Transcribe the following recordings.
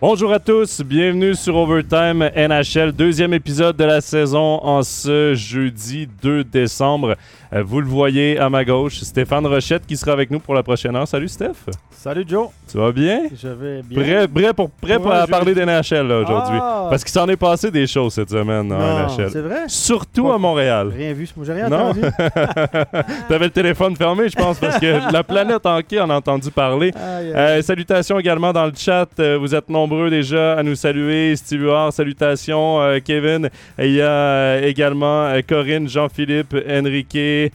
Bonjour à tous, bienvenue sur Overtime NHL, deuxième épisode de la saison en ce jeudi 2 décembre. Euh, vous le voyez à ma gauche, Stéphane Rochette qui sera avec nous pour la prochaine heure. Salut Steph. Salut Joe. Tu vas bien? Je vais bien. Prêt, prêt pour, prêt pour parler d'NHL aujourd'hui. Ah! Parce qu'il s'en est passé des choses cette semaine en NHL. c'est vrai? Surtout Pas- à Montréal. Rien vu, j'ai rien Non? entendu. T'avais le téléphone fermé, je pense, parce que la planète hockey en a entendu parler. Aïe. Euh, salutations également dans le chat. Euh, vous êtes nombreux déjà à nous saluer. Steve Huard, salutations. Euh, Kevin. Il y a euh, également euh, Corinne, Jean-Philippe, Enrique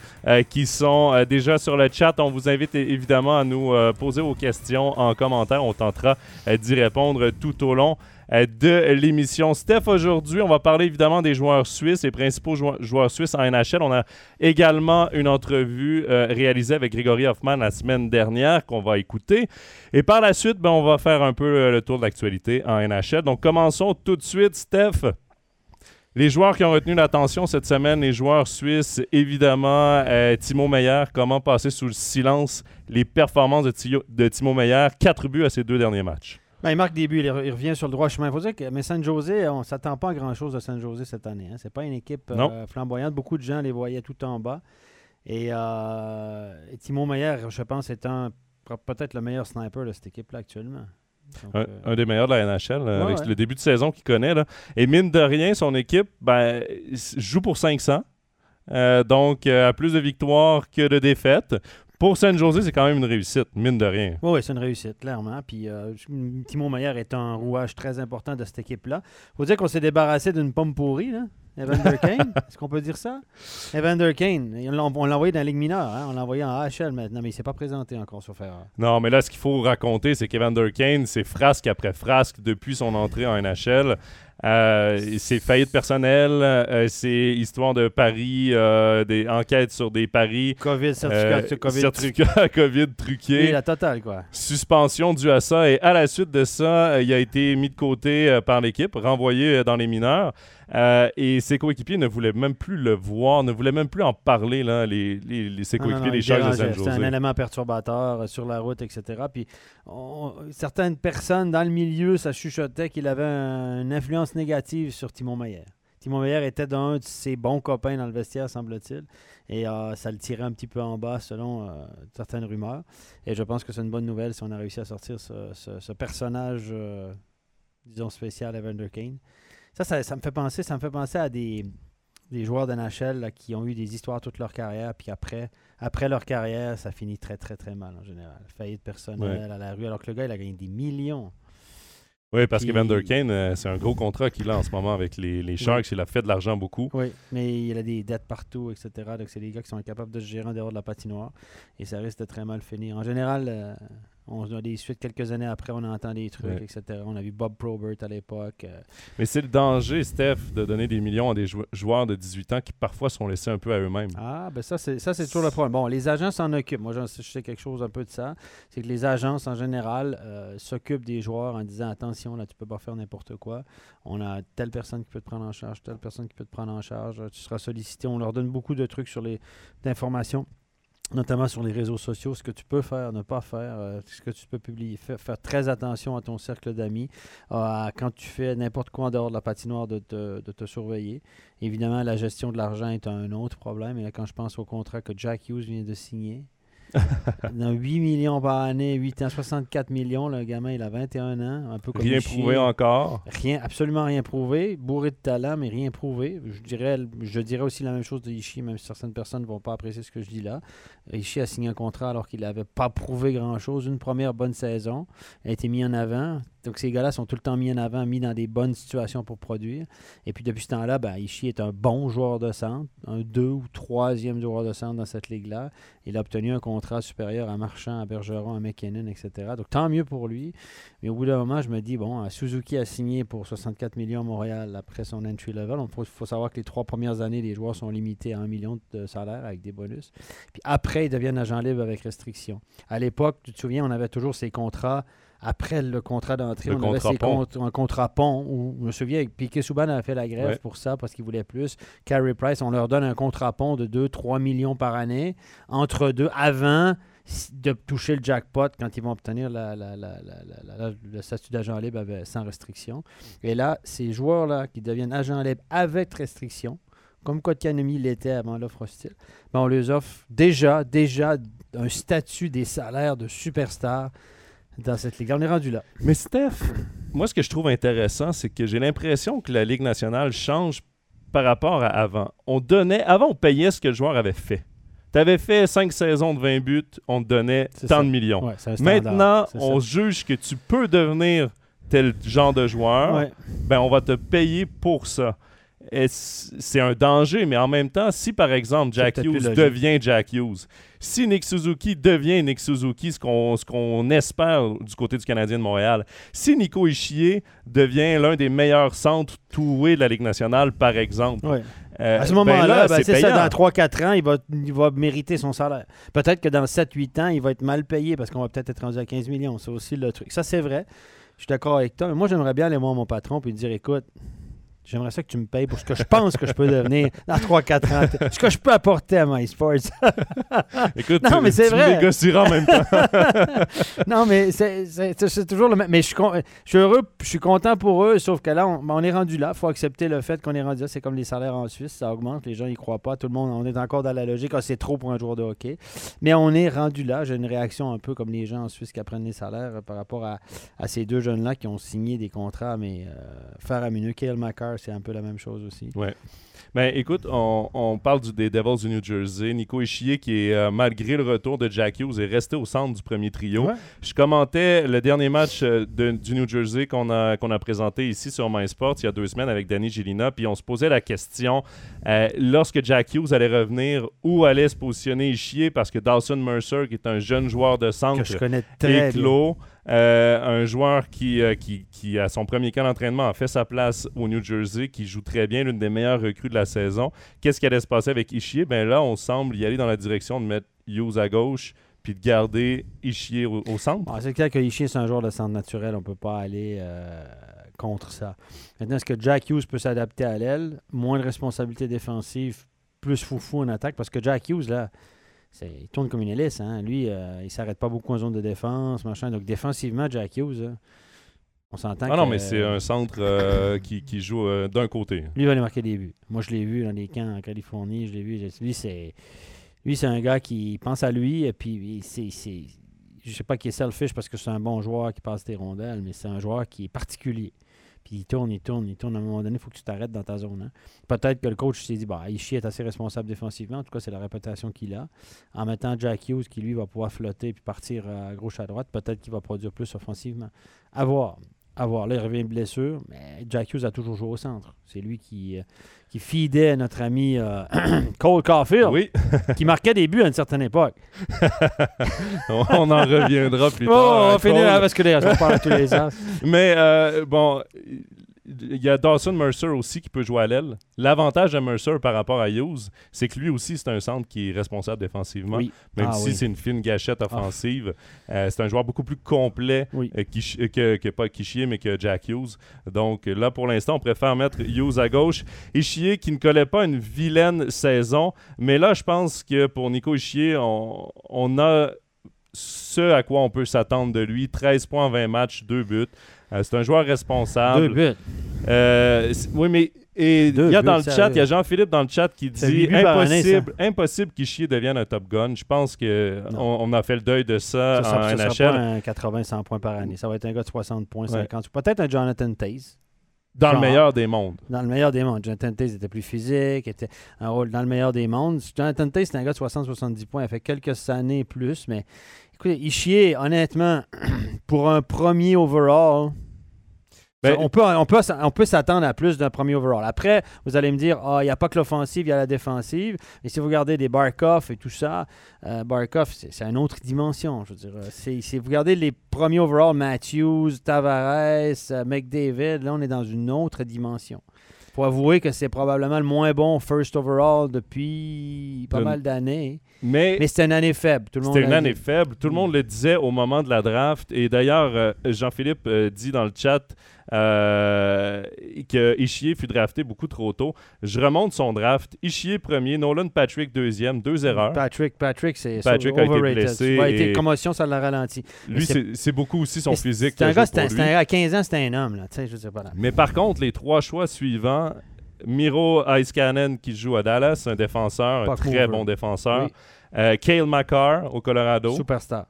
qui sont déjà sur le chat. On vous invite évidemment à nous poser vos questions en commentaire. On tentera d'y répondre tout au long de l'émission. Steph, aujourd'hui, on va parler évidemment des joueurs suisses, les principaux joueurs, suisses en NHL. On a également une entrevue euh, réalisée avec Grégory Hoffman la semaine dernière qu'on va écouter. Et par la suite, ben, on va faire un peu euh, le tour de l'actualité en NHL. Donc, commençons tout de suite, Steph. Les joueurs qui ont retenu l'attention cette semaine, les joueurs suisses, évidemment, euh, Timo Meyer, comment passer sous le silence les performances de Timo Meyer, quatre buts à ses deux derniers matchs. Ben, il marque des buts, il, re- il revient sur le droit chemin. Faut dire que, mais San Jose, on ne s'attend pas à grand-chose de San Jose cette année. Hein. C'est pas une équipe euh, flamboyante. Beaucoup de gens les voyaient tout en bas. Et, euh, et Timo Meyer, je pense, est un peut-être le meilleur sniper de cette équipe-là actuellement. Donc, Un, euh, un des meilleurs de la NHL, Ouais, avec ouais. le début de saison qu'il connaît. Là. Et mine de rien, son équipe ben, joue pour 500. Euh, donc, euh, a plus de victoires que de défaites. Pour San Jose, c'est quand même une réussite, mine de rien. Oui, c'est une réussite, clairement. Puis euh, Timo Meyer est un rouage très important de cette équipe-là. faut dire qu'on s'est débarrassé d'une pomme pourrie, là. Evander Kane. Est-ce qu'on peut dire ça? Evander Kane. On l'a envoyé dans la Ligue mineure. hein. On l'a envoyé en AHL maintenant, mais il ne s'est pas présenté encore sur Ferrari. Non, mais là, ce qu'il faut raconter, c'est qu'Evander Kane, c'est frasque après frasque depuis son entrée en NHL. Euh, c'est faillite personnelle, euh, c'est histoire de paris, euh, des enquêtes sur des paris, COVID, certificat euh, de COVID. certificat COVID Oui, truqué. la totale, quoi. suspension due à ça. Et à la suite de ça, euh, il a été mis de côté euh, par l'équipe, renvoyé dans les mineurs. Euh, et ses coéquipiers ne voulaient même plus le voir, ne voulaient même plus en parler, là, les, les, les- ses coéquipiers, les Sharks de San dérangeait. C'était un Jose. élément perturbateur euh, sur la route, etc. Puis on- certaines personnes dans le milieu, ça chuchotait qu'il avait un- une influence négative sur Timon Meyer. Timon Meyer était d'un de ses bons copains dans le vestiaire, semble-t-il. Et euh, ça le tirait un petit peu en bas selon euh, certaines rumeurs. Et je pense que c'est une bonne nouvelle si on a réussi à sortir ce, ce- ce personnage, euh, disons, spécial, Evander Kane. Ça, ça, ça me fait penser, ça me fait penser à des, des joueurs de NHL là, qui ont eu des histoires toute leur carrière, puis après, après leur carrière, ça finit très, très, très mal en général. Faillite personnelle à la rue, alors que le gars, il a gagné des millions. Oui, parce Puis- qu'Evander Kane, euh, c'est un gros contrat qu'il a en ce moment avec les, les Sharks. Il a fait de l'argent beaucoup. Oui, mais il a des dettes partout, etc. Donc, c'est des gars qui sont incapables de se gérer en dehors de la patinoire. Et ça risque de très mal finir. En général, euh, on a des suites quelques années après, on entend des trucs, Ouais. etc. On a vu Bob Probert à l'époque. euh, Mais c'est le danger, Steph, de donner des millions à des jou- joueurs de 18 ans qui parfois sont laissés un peu à eux-mêmes. Ah, ben ça, c'est ça, c'est toujours le problème. Bon, les agents s'en occupent. Moi, je sais quelque chose un peu de ça. C'est que les agences, en général, euh, s'occupent des joueurs en disant attention, là, tu peux pas faire n'importe quoi. On a telle personne qui peut te prendre en charge, telle personne qui peut te prendre en charge. Tu seras sollicité. On leur donne beaucoup de trucs sur les d'informations notamment sur les réseaux sociaux, ce que tu peux faire, ne pas faire, euh, ce que tu peux publier. Faire, très attention à ton cercle d'amis, à quand tu fais n'importe quoi en dehors de la patinoire, de te, de te surveiller. Évidemment, la gestion de l'argent est un autre problème. Et là, quand je pense au contrat que Jack Hughes vient de signer, 8 millions par année, 8 ans, 64 millions, le gamin, il a 21 ans, un peu comme Rien prouvé encore. Rien, absolument rien prouvé. Bourré de talent, mais rien prouvé. Je dirais, je dirais aussi la même chose de Ishii, même si certaines personnes ne vont pas apprécier ce que je dis là. Ishii a signé un contrat alors qu'il n'avait pas prouvé grand-chose. Une première bonne saison a été mis en avant. Donc ces gars-là sont tout le temps mis en avant, mis dans des bonnes situations pour produire. Et puis depuis ce temps-là, ben, Ishii est un bon joueur de centre, un deux ou troisième joueur de centre dans cette ligue-là. Il a obtenu un contrat supérieur à Marchand, à Bergeron, à McKinnon, etc. Donc tant mieux pour lui. Mais au bout d'un moment, je me dis, bon, Suzuki a signé pour 64 millions à Montréal après son entry level. Il faut, faut savoir que les trois premières années, les joueurs sont limités à un million de salaire avec des bonus. Puis après, ils deviennent agents libres avec restriction. À l'époque, tu te souviens, on avait toujours ces contrats. Après le contrat d'entrée, on avait contrat comptes- un contrat pont où, je me souviens, Piquet Souban avait fait la grève Ouais. pour ça parce qu'il voulait plus. Carey Price, on leur donne un contrat pont de 2-3 millions par année. Entre deux, avant, de toucher le jackpot quand ils vont obtenir la, la, la, le statut d'agent libre sans restriction. Et là, ces joueurs-là qui deviennent agents libres avec restriction, comme Kotkanemi l'était avant l'offre hostile, ben on les offre déjà, déjà un statut des salaires de superstar dans cette ligue. On est rendu là. Mais Steph, moi, ce que je trouve intéressant, c'est que j'ai l'impression que la Ligue nationale change par rapport à avant. On donnait, avant, on payait ce que le joueur avait fait. Tu avais fait 5 saisons de 20 buts, on te donnait tant de millions. Maintenant, on juge que tu peux devenir tel genre de joueur. Ben, on va te payer pour ça c'est un danger, mais en même temps, si par exemple Jack Hughes devient Jack Hughes, si Nick Suzuki devient Nick Suzuki, ce qu'on espère du côté du Canadien de Montréal, si Nico Ishier devient l'un des meilleurs centres toués de la Ligue nationale, par exemple. Euh, à ce moment-là, ben ben, c'est ça, dans 3-4 ans, il va, il va mériter son salaire. Peut-être que dans 7-8 ans, il va être mal payé parce qu'on va peut-être être rendu à 15 millions. C'est aussi le truc. Ça, c'est vrai. Je suis d'accord avec toi. Mais moi, j'aimerais bien aller voir mon patron et lui dire écoute, J'aimerais ça que tu me payes pour ce que je pense que je peux devenir dans 3-4 ans. Ce que je peux apporter à MySports. Écoute, non, mais c'est vrai. négocieras en même temps. non, mais c'est toujours le même. Mais je suis, je suis, heureux, je suis content pour eux, sauf que là, on, on est rendu là. Il faut accepter le fait qu'on est rendu là. C'est comme les salaires en Suisse, ça augmente. Les gens n'y croient pas. Tout le monde, on est encore dans la logique. Ah, c'est trop pour un joueur de hockey. Mais on est rendu là. J'ai une réaction un peu comme les gens en Suisse qui apprennent les salaires par rapport à, à ces deux jeunes-là qui ont signé des contrats, mais euh, faramineux. Kyle C'est un peu la même chose aussi. Ouais. Ben, écoute, on, parle du, des Devils du New Jersey. Nico Ishier, qui est, euh, malgré le retour de Jack Hughes, est resté au centre du premier trio. Je commentais le dernier match euh, du New Jersey qu'on a, qu'on a présenté ici sur MySports il y a deux semaines avec Danny Gélina. Puis on se posait la question, euh, lorsque Jack Hughes allait revenir, où allait se positionner Ishier? Parce que Dawson Mercer, qui est un jeune joueur de centre, que je connais très éclos, un joueur qui, qui, qui, à son premier camp d'entraînement, a fait sa place au New Jersey, qui joue très bien, l'une des meilleures recrues de la saison. Qu'est-ce qui allait se passer avec Ishier? Ben là, on semble y aller dans la direction de mettre Hughes à gauche puis de garder Ishier au, centre. Ah, c'est clair que Ishier, c'est un joueur de centre naturel. On ne peut pas aller euh, contre ça. Maintenant, est-ce que Jack Hughes peut s'adapter à l'aile? Moins de responsabilité défensive, plus foufou en attaque? Parce que Jack Hughes, là, il tourne comme une hélice. Hein? Lui, euh, il ne s'arrête pas beaucoup en zone de défense, machin. Donc, défensivement, Jack Hughes, on s'entend Ah non, mais c'est un centre euh, qui, joue euh, d'un côté. Lui va aller marquer des buts. Moi, je l'ai vu dans les camps en Californie. Je l'ai vu. Lui, c'est lui, c'est un gars qui pense à lui. Et puis, c'est, c'est, je sais pas qu'il est selfish parce que c'est un bon joueur qui passe tes rondelles, mais c'est un joueur qui est particulier. Puis il tourne, il tourne, il tourne. À un moment donné, il faut que tu t'arrêtes dans ta zone. Hein. Peut-être que le coach s'est dit, bah, Ishii est assez responsable défensivement. En tout cas, c'est la réputation qu'il a. En mettant Jack Hughes, qui lui va pouvoir flotter puis partir à gauche, à droite, peut-être qu'il va produire plus offensivement. À voir à voir. Là, il revient blessure, mais Jack Hughes a toujours joué au centre. C'est lui qui, euh, qui fidait notre ami euh, Cole Caulfield, oui. qui marquait des buts à une certaine époque. on en reviendra plus tard. Oh, on va finir parce que on parle tous les ans. Mais euh, bon, il y a Dawson Mercer aussi qui peut jouer à l'aile. L'avantage de Mercer par rapport à Hughes, c'est que lui aussi, c'est un centre qui est responsable défensivement. Même ah si c'est une fine gâchette ah. offensive. Euh, c'est un joueur beaucoup plus complet euh, euh, que, que, pas Kishier, mais que Jack Hughes. Donc là, pour l'instant, on préfère mettre Hughes à gauche. Ishier qui ne collait pas une vilaine saison. Mais là, je pense que pour Nico Ishier, on, on a ce à quoi on peut s'attendre de lui. 13 points en 20 matchs, 2 buts. Euh, c'est un joueur responsable. Deux buts. Euh, oui, mais et il y a dans le chat, il y a Jean-Philippe dans le chat qui dit impossible, impossible qu'Ishier devienne un top gun. Je pense qu'on on a fait le deuil de ça, ça en ça, NHL. un 80-100 poins par année. Ça va être un gars de 60 points, 50. Peut-être un Jonathan Taze. Dans le meilleur des mondes. Dans le meilleur des mondes. Jonathan Taze était plus physique, était un rôle dans le meilleur des mondes. Jonathan Taze, c'est un gars de 60-70 points. Il a fait quelques années plus, mais écoutez, Ishier, honnêtement, pour un premier overall, ben, on peut, on peut, on peut s'attendre à plus d'un premier overall. Après, vous allez me dire, ah, il n'y a pas que l'offensive, il y a la défensive. Et si vous regardez des Barkov et tout ça, euh, Barkov, c'est une autre dimension. Je veux dire, si vous regardez les premiers overall, Matthews, Tavares, euh, McDavid, là, on est dans une autre dimension. Il faut avouer que c'est probablement le moins bon first overall depuis pas mal d'années. Mais, mais c'était une année faible. C'était une année faible. Tout le monde le disait au moment de la draft. Et d'ailleurs, euh, Jean-Philippe dit dans le chat euh, que Ishier fut drafté beaucoup trop tôt. Je remonte son draft. Ishier premier, Nolan Patrick deuxième, deux erreurs. Patrick, Patrick, c'est Patrick a été blessé. Ouais, été et- commotion, ça l'a ralenti. Lui, c'est- beaucoup aussi son c'est- physique. C'est un gars, un- un- à 15 ans, c'est un homme, là. Je sais pas. Là. Mais par contre, les trois choix suivants, Miro Icecannon qui joue à Dallas, un défenseur, un Puck très mover. bon défenseur. Oui. Euh, Cale Makar au Colorado Superstar.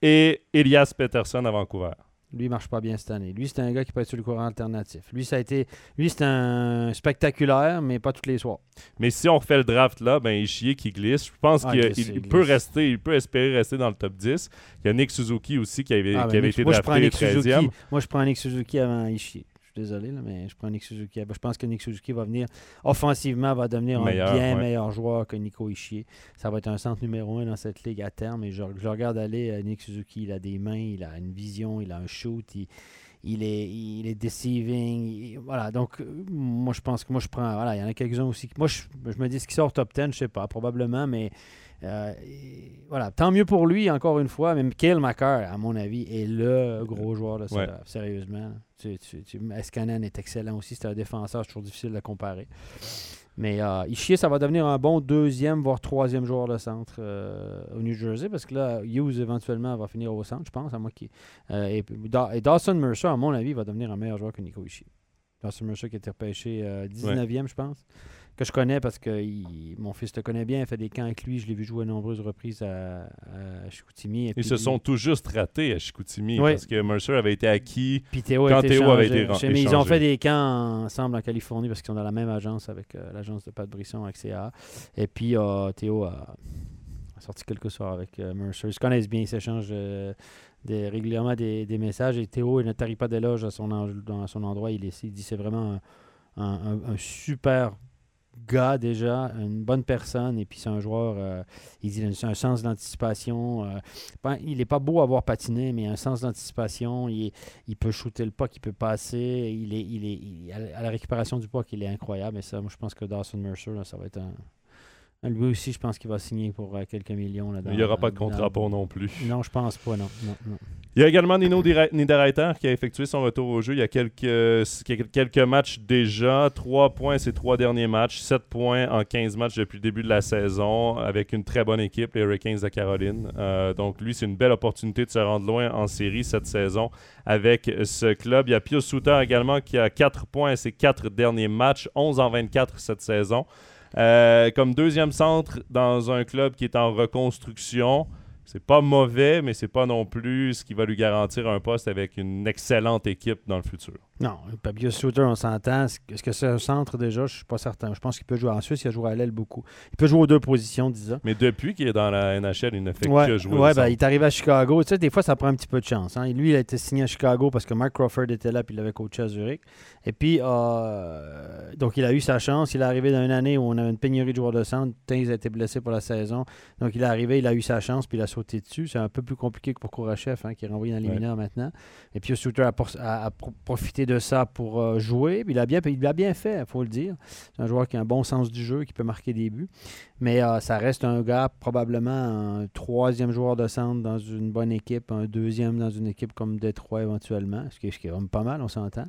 et Elias Peterson à Vancouver. Lui, il marche pas bien cette année. Lui, c'est un gars qui peut être sur le courant alternatif. Lui, ça a été. Lui, c'est un spectaculaire, mais pas tous les soirs. Mais si on refait le draft là, ben Ishier qui glisse. Je pense Ah, qu'il il- peut rester, il peut espérer rester dans le top 10. Il y a Nick Suzuki aussi qui avait, Ah, qui ben, avait Nick- été moi, je prends drafté Nick 13e. Suzuki. Moi, je prends Nick Suzuki avant Ishii. Désolé, là, mais je prends Nick Suzuki. Je pense que Nick Suzuki va venir offensivement, va devenir Meilleur, un bien ouais. meilleur joueur que Nico Ishii. Ça va être un centre numéro un dans cette ligue à terme. Et je, je regarde aller euh, Nick Suzuki. Il a des mains, il a une vision, il a un shoot, il, il est, il est deceiving. il- voilà, donc euh, moi, je pense que moi, je prends. Voilà, il y en a quelques-uns aussi. Moi, je, je me dis ce qui sort top 10, je sais pas, probablement, mais. Euh, voilà, tant mieux pour lui, encore une fois, mais Kale Macker, à mon avis, est le gros joueur de ce Ouais. sérieusement. Tu, tu, tu, Escanen est excellent aussi, c'est un défenseur, c'est toujours difficile de comparer. Mais euh, Ishii, ça va devenir un bon deuxième, voire troisième joueur de centre euh, au New Jersey, parce que là, Hughes, éventuellement, va finir au centre, je pense, à moi qui... euh, et, Da- et Dawson Mercer, à mon avis, va devenir un meilleur joueur que Nico Ishii. Dawson Mercer qui a été repêché euh, 19e, je pense, que je connais parce que il- mon fils le connaît bien, il fait des camps avec lui, je l'ai vu jouer à nombreuses reprises à, à Chicoutimi. Et Ils se lui- sont tout juste ratés à Chicoutimi parce que Mercer avait été acquis. Puis Théo Quand Théo avait été sais, mais ils ont fait des camps ensemble en Californie parce qu'ils sont dans la même agence avec euh, l'agence de Pat Brisson avec CA. Et puis euh, Théo a, a sorti quelques soirs avec euh, Mercer. Ils se connaissent bien, ils s'échangent des- régulièrement des, des messages. Et Théo il ne tarit pas d'éloges à son, en- dans son endroit. Il, est- il dit c'est vraiment un, un- un- un super gars déjà, une bonne personne, et puis c'est un joueur, il a un sens d'anticipation. il n'est pas beau à voir patiner, mais il a un sens d'anticipation. Il, peut shooter le puck, il peut passer. Il est, il est, il- à la- à la récupération du puck, il est incroyable. Et ça, moi, je pense que Dawson Mercer, là, ça va être un. Un- Lui aussi, je pense qu'il va signer pour euh, quelques millions. Là, dans- Il n'y aura pas de dans- contrat pour non plus. Non, je pense pas, non. non, non. Il y a également Nino Niederreiter qui a effectué son retour au jeu il y a quelques, quelques matchs déjà. 3 points ces trois derniers matchs, 7 points en 15 matchs depuis le début de la saison avec une très bonne équipe, les Hurricanes de Caroline. Euh, donc lui, c'est une belle opportunité de se rendre loin en série cette saison avec ce club. Il y a Pius Suter également qui a 4 points à ses 4 derniers matchs, 11 en 24 cette saison. Euh, comme deuxième centre dans un club qui est en reconstruction, c'est pas mauvais, mais c'est pas non plus ce qui va lui garantir un poste avec une excellente équipe dans le futur. Non, Fabio Suter, on s'entend. Est-ce que c'est un centre déjà? Je suis pas certain. Je pense qu'il peut jouer en Suisse, il a joué à l'aile beaucoup. Il peut jouer aux deux positions, disons. Mais depuis qu'il est dans la NHL, il ne fait Ouais, que jouer. au ben, il est arrivé à Chicago. Tu sais, des fois, ça prend un petit peu de chance. hein. Lui, il a été signé à Chicago parce que Mark Crawford était là puis il l'avait coaché à Zurich. Et puis, euh, donc, il a eu sa chance. Il est arrivé dans une année où on avait une pénurie de joueurs de centre. Taze a été blessé pour la saison. Donc, il est arrivé, il a eu sa chance puis il a sauté dessus. C'est un peu plus compliqué que pour Kourachev, hein, qui est renvoyé dans les Ouais. mineurs maintenant. Et puis, Suter a, a- a pro- profité de ça pour euh, jouer. Il a bien, il l'a bien fait, il faut le dire. C'est un joueur qui a un bon sens du jeu, qui peut marquer des buts. Mais euh, ça reste un gars, probablement un troisième joueur de centre dans une bonne équipe, un deuxième dans une équipe comme Détroit éventuellement, ce qui est, ce pas mal, on s'entend.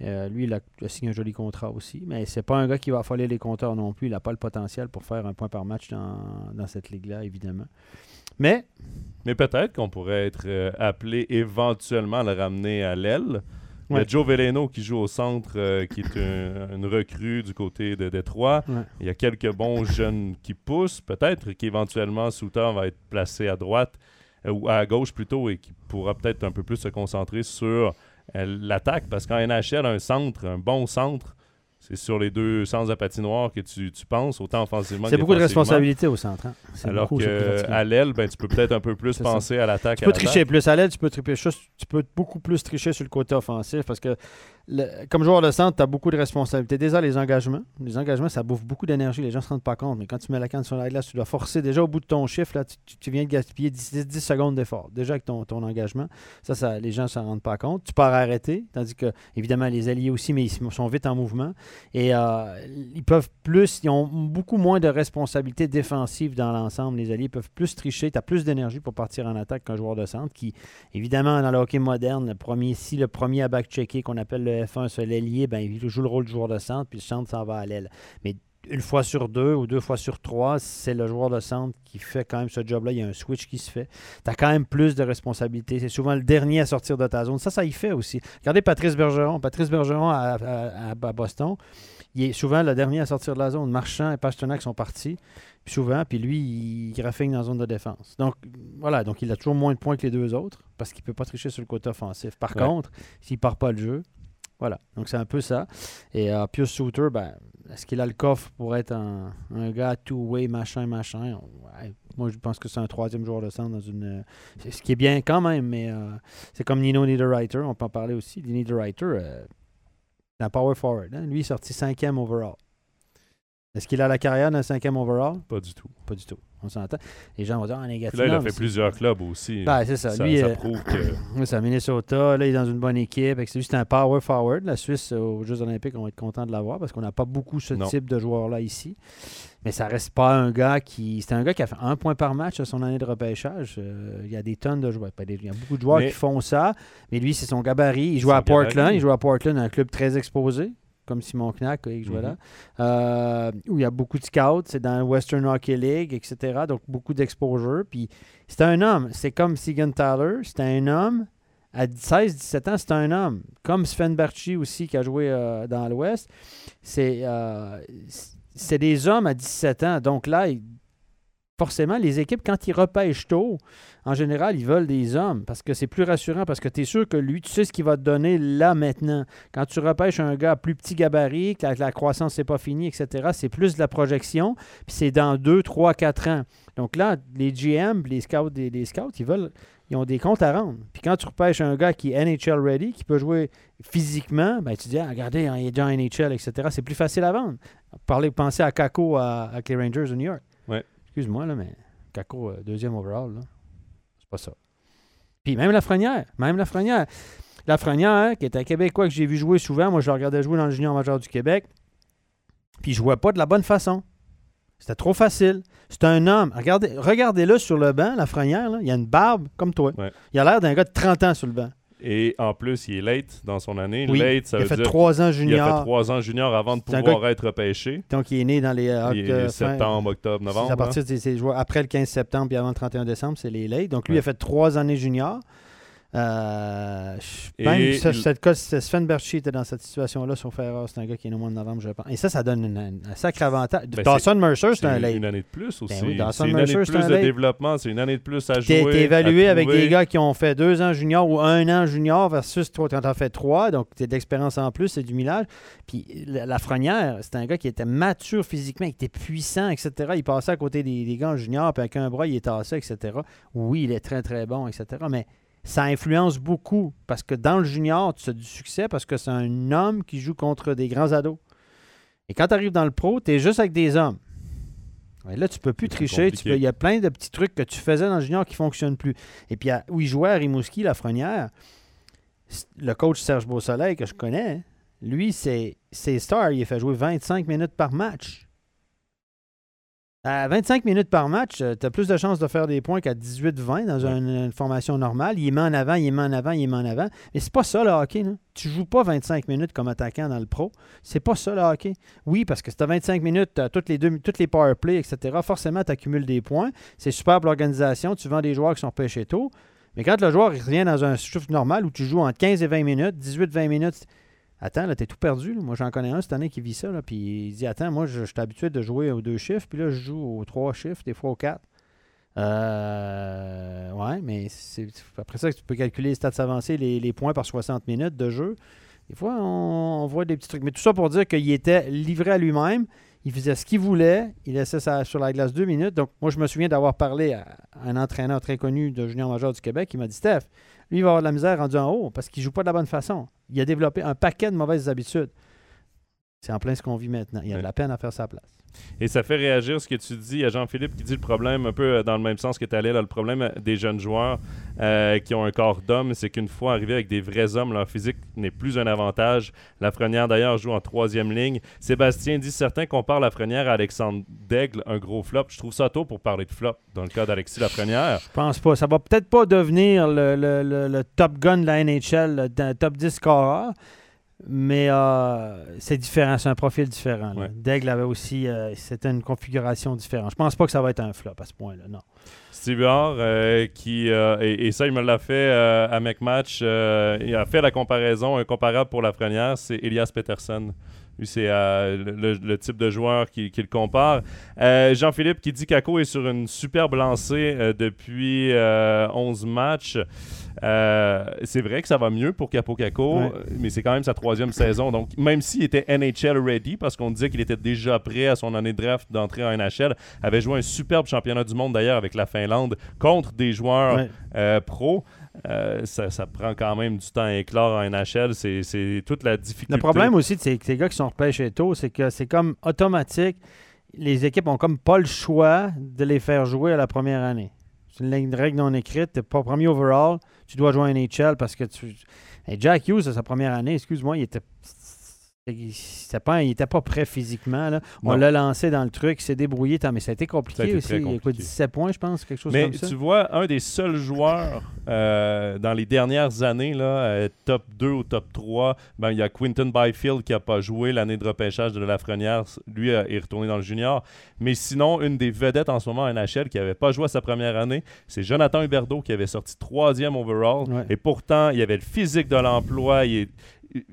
Euh, lui, il a, a signé un joli contrat aussi, mais c'est pas un gars qui va affoler les compteurs non plus. Il n'a pas le potentiel pour faire un point par match dans, dans cette ligue-là, évidemment. Mais, Mais peut-être qu'on pourrait être appelé éventuellement à le ramener à l'aile. Il y a. Joe Veleno qui joue au centre, euh, qui est un- une recrue du côté de Détroit. Ouais. Il y a quelques bons jeunes qui poussent. Peut-être qu'éventuellement, Souter va être placé à droite euh, ou à gauche plutôt et qui pourra peut-être un peu plus se concentrer sur euh, l'attaque. Parce qu'en NHL, un centre, un bon centre, c'est sur les deux centres de patinoire que tu, tu penses, autant offensivement c'est que beaucoup de défensivement. responsabilités au centre. hein. C'est Alors c'est qu'à l'aile, ben, tu peux peut-être un peu plus C'est ça. penser à l'attaque. Tu peux tricher plus à l'aide, tu peux tricher tu peux beaucoup plus tricher sur le côté offensif parce que comme joueur de centre, tu as beaucoup de responsabilités. Déjà, les engagements. Les engagements, ça bouffe beaucoup d'énergie. Les gens ne se rendent pas compte. Mais quand tu mets la canne sur la glace, tu dois forcer déjà au bout de ton chiffre. Là, tu, viens de gaspiller 10, 10 secondes d'effort. Déjà avec ton, engagement. Ça, ça, les gens ne s'en rendent pas compte. Tu pars arrêter. Tandis que, évidemment, les alliés aussi, mais ils sont vite en mouvement. Et euh, ils peuvent plus, ils ont beaucoup moins de responsabilités défensives dans l'ensemble. Les alliés peuvent plus tricher. Tu as plus d'énergie pour partir en attaque qu'un joueur de centre qui, évidemment, dans le hockey moderne, le premier, si le premier à back-checker, qu'on appelle le F1, c'est l'ailier, ben, il joue le rôle du joueur de centre, puis le centre s'en va à l'aile. Mais une fois sur deux ou deux fois sur trois, c'est le joueur de centre qui fait quand même ce job-là. Il y a un switch qui se fait. Tu as quand même plus de responsabilités. C'est souvent le dernier à sortir de ta zone. Ça, ça y fait aussi. Regardez Patrice Bergeron. Patrice Bergeron à, Boston, il est souvent le dernier à sortir de la zone. Marchand et Pasternak sont partis. souvent, puis lui, il graffine dans la zone de défense. Donc, voilà. Donc, il a toujours moins de points que les deux autres parce qu'il ne peut pas tricher sur le côté offensif. Par contre, s'il ne part pas le jeu, voilà. Donc, c'est un peu ça. Et uh, Pius Souter, ben, est-ce qu'il a le coffre pour être un, gars two-way, machin, machin? moi, je pense que c'est un troisième joueur de centre dans une. Ce qui est bien quand même, mais euh, c'est comme Nino Niederreiter, on peut en parler aussi. Niederreiter, euh, un power forward. Hein. Lui, il est sorti cinquième overall. Est-ce qu'il a la carrière d'un cinquième overall? Pas du tout. Pas du tout. On s'entend. Les gens vont dire, ah, négatif. là, il a fait plusieurs clubs aussi. Ben, c'est ça. ça. Lui, ça euh, prouve que. c'est à Minnesota. Là, il est dans une bonne équipe. C'est un power forward. La Suisse, aux Jeux Olympiques, on va être content de l'avoir parce qu'on n'a pas beaucoup ce type de joueur-là ici. Mais ça reste pas un gars qui. C'est un gars qui a fait un point par match à son année de repêchage. Euh, il y a des tonnes de joueurs. Il y a beaucoup de joueurs qui font ça. Mais lui, c'est son gabarit. Il joue à Portland. Il joue à Portland, un club très exposé comme Simon Knack qui jouait là, mhm. euh, où il y a beaucoup de scouts, c'est dans la Western Hockey League, etc. Donc beaucoup d'exposure. Puis c'est un homme. C'est comme Segan Tyler, c'est un homme. À 16-17 ans, c'est un homme. Comme Sven Berchi aussi, qui a joué euh, dans l'Ouest. C'est, euh, c'est des hommes à 17 ans. Donc là, forcément, les équipes, quand ils repêchent tôt, en général, ils veulent des hommes parce que c'est plus rassurant, parce que tu es sûr que lui, tu sais ce qu'il va te donner là maintenant. Quand tu repêches un gars plus petit gabarit, que la, croissance n'est pas finie, etc., c'est plus de la projection, puis c'est dans 2, 3, 4 ans. Donc là, les GM, les scouts, les, scouts, ils veulent. Ils ont des comptes à rendre. Puis quand tu repêches un gars qui est NHL ready, qui peut jouer physiquement, ben tu dis ah, regardez, hein, il est déjà NHL, etc. C'est plus facile à vendre. Parler, penser à Kako à, les Rangers de New York. Excuse-moi, là, mais Kako, euh, deuxième overall, là ça. Puis même Lafrenière, même Lafrenière. Lafrenière, qui est un Québécois que j'ai vu jouer souvent, moi je le regardais jouer dans le junior majeur du Québec, puis il jouait pas de la bonne façon. C'était trop facile. C'est un homme. Regardez, regardez-le sur le banc, Lafrenière, il a une barbe comme toi. Il a l'air d'un gars de 30 ans sur le banc. Et en plus, il est late dans son année. Oui, late, ça il a fait trois ans junior. Il a fait trois ans junior avant de pouvoir être repêché. Donc, il est né dans les... Euh, septembre, octobre, novembre. À partir de ses joueurs après le 15 septembre et avant le 31 décembre, c'est les late. Donc, lui, il a fait trois années junior. Euh, même cette cas, Sven Berchi était dans cette situation-là sur Ferrer. C'est un gars qui est né au mois de novembre, je pense. Et ça, ça donne un sacré avantage. Ben, Dawson Mercer, c'est un late. une année de plus ben aussi. c'est une année de plus de développement. C'est une année de plus à jouer. T'es évalué avec des gars qui ont fait deux ans junior ou un an junior versus toi, tu as fait trois. Donc, tu as de l'expérience en plus, c'est du millage. Puis la, Frenière, c'est un gars qui était mature physiquement, qui était puissant, etc. Il passait à côté des, des gars juniors, puis avec un bras, il était assez, etc. Oui, il est très, très bon, etc. Mais ça influence beaucoup parce que dans le junior, tu as du succès parce que c'est un homme qui joue contre des grands ados. Et quand tu arrives dans le pro, tu es juste avec des hommes. Et là, tu peux plus tricher. Il y a plein de petits trucs que tu faisais dans le junior qui ne fonctionnent plus. Et puis, où il jouait à Rimouski, la Frenière, le coach Serge Beausoleil, que je connais, lui, c'est star. Il a fait jouer 25 minutes par match. À 25 minutes par match, euh, tu as plus de chances de faire des points qu'à 18-20 dans une, formation normale. Il est met en avant, il est met en avant, il est met en avant. Mais c'est pas ça le hockey. Là. Tu joues pas 25 minutes comme attaquant dans le pro. C'est pas ça le hockey. Oui, parce que si tu as 25 minutes, tu as toutes les, deux, toutes les power play, etc., forcément, tu accumules des points. C'est super pour l'organisation. Tu vends des joueurs qui sont pêchés tôt. Mais quand le joueur revient dans un shift normal où tu joues entre 15 et 20 minutes, 18-20 minutes, Attends, là, t'es tout perdu. Moi, j'en connais un cette année qui vit ça. Là, puis il dit Attends, moi, je, suis habitué de jouer aux deux chiffres, puis là, je joue aux trois chiffres, des fois aux quatre. Euh, ouais, mais c'est après ça que tu peux calculer les stats avancés, les, points par 60 minutes de jeu. Des fois, on, voit des petits trucs. Mais tout ça pour dire qu'il était livré à lui-même. Il faisait ce qu'il voulait. Il laissait ça sur la glace deux minutes. Donc, moi, je me souviens d'avoir parlé à un entraîneur très connu de junior majeur du Québec qui m'a dit Steph, lui, il va avoir de la misère rendu en haut parce qu'il joue pas de la bonne façon. Il a développé un paquet de mauvaises habitudes. C'est en plein ce qu'on vit maintenant. Il y a de la peine à faire sa place. Et ça fait réagir ce que tu dis. Il y a Jean-Philippe qui dit le problème, un peu euh, dans le même sens que tu allais, là, le problème euh, des jeunes joueurs euh, qui ont un corps d'homme, c'est qu'une fois arrivés avec des vrais hommes, leur physique n'est plus un avantage. Lafrenière, d'ailleurs, joue en troisième ligne. Sébastien dit certains comparent Lafrenière à Alexandre Daigle, un gros flop. Je trouve ça tôt pour parler de flop dans le cas d'Alexis Lafrenière. Je pense pas. Ça va peut-être pas devenir le, le- le- le top gun de la NHL, le top 10 scorer. Mais euh, c'est différent, c'est un profil différent. Ouais. Daigle avait aussi, euh, c'était une configuration différente. Je pense pas que ça va être un flop à ce point-là, non. Steve Huard, euh, qui, et, et ça, il me l'a fait à McMatch. il a fait la comparaison, un comparable pour Lafrenière, c'est Elias Peterson. Lui, c'est euh, le, type de joueur qui, qui le compare. Euh, Jean-Philippe qui dit qu'Aco est sur une superbe lancée euh, depuis euh, 11 matchs. Euh, c'est vrai que ça va mieux pour Capo Caco, Ouais. mais c'est quand même sa troisième saison. Donc, même s'il était NHL ready, parce qu'on disait qu'il était déjà prêt à son année de draft d'entrée en NHL, avait joué un superbe championnat du monde d'ailleurs avec la Finlande contre des joueurs Ouais. euh, pro. Euh, ça, ça prend quand même du temps à éclore en NHL. C'est- toute la difficulté. Le problème aussi de ces, ces gars qui sont repêchés tôt, c'est que c'est comme automatique. Les équipes ont comme pas le choix de les faire jouer à la première année. C'est une règle non écrite. Tu pas premier overall, tu dois jouer à NHL parce que tu. Jack Hughes, à sa première année, excuse-moi, il était. Il c'était pas, il était pas prêt physiquement. là. On l'a lancé dans le truc, il s'est débrouillé, tant- mais ça a été compliqué Ça a été aussi. Il a quoi, compliqué. 17 points, je pense, quelque chose Mais comme ça? tu vois, un des seuls joueurs euh, dans les dernières années, là, euh, top 2 ou top 3, ben, il y a Quinton Byfield qui n'a pas joué l'année de repêchage de Lafrenière. Lui euh, est retourné dans le junior. Mais sinon, une des vedettes en ce moment en NHL qui n'avait pas joué à sa première année, c'est Jonathan Huberdeau qui avait sorti troisième overall. Ouais. Et pourtant, il avait le physique de l'emploi. il est-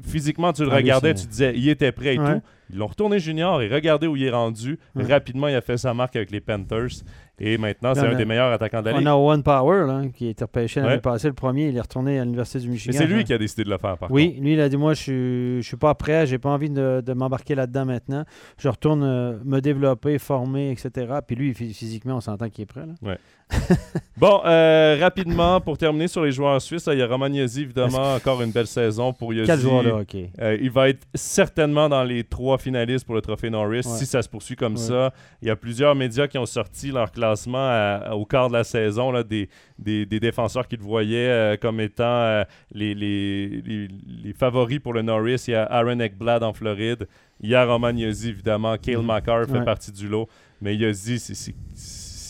Physiquement, tu le Ah, regardais, tu disais, il était prêt et Ouais. tout. Ils l'ont retourné junior et regardez où il est rendu. Ouais. Rapidement, il a fait sa marque avec les Panthers. Et maintenant, c'est un a- des meilleurs attaquants de la ligue. On a One Power, là, qui a été repêché l'année Ouais. passée, le premier, il est retourné à l'Université du Mais Michigan. c'est lui hein. qui a décidé de le faire, par Oui, lui, il a dit Moi, je je suis pas prêt, j'ai pas envie de, de m'embarquer là-dedans maintenant. Je retourne euh, me développer, former, etc. Puis lui, phys- physiquement, on s'entend qu'il est prêt. Là. Bon, euh, rapidement, pour terminer sur les joueurs suisses, il y a Romagnosi, évidemment, encore une belle saison pour Yossi. Quel joueur là, OK. Euh, il va être certainement dans les trois finalistes pour le trophée Norris Ouais. si ça se poursuit comme Ouais. ça. Il y a plusieurs médias qui ont sorti leur classement à- au quart de la saison, là, des, des, des défenseurs qu'ils voyaient euh, comme étant les, les, les- les favoris pour le Norris. Il y a Aaron Ekblad en Floride. Il y a Roman Yossi, évidemment. Kale Mhm. Makar fait Ouais. partie du lot. Mais Yossi, c'est-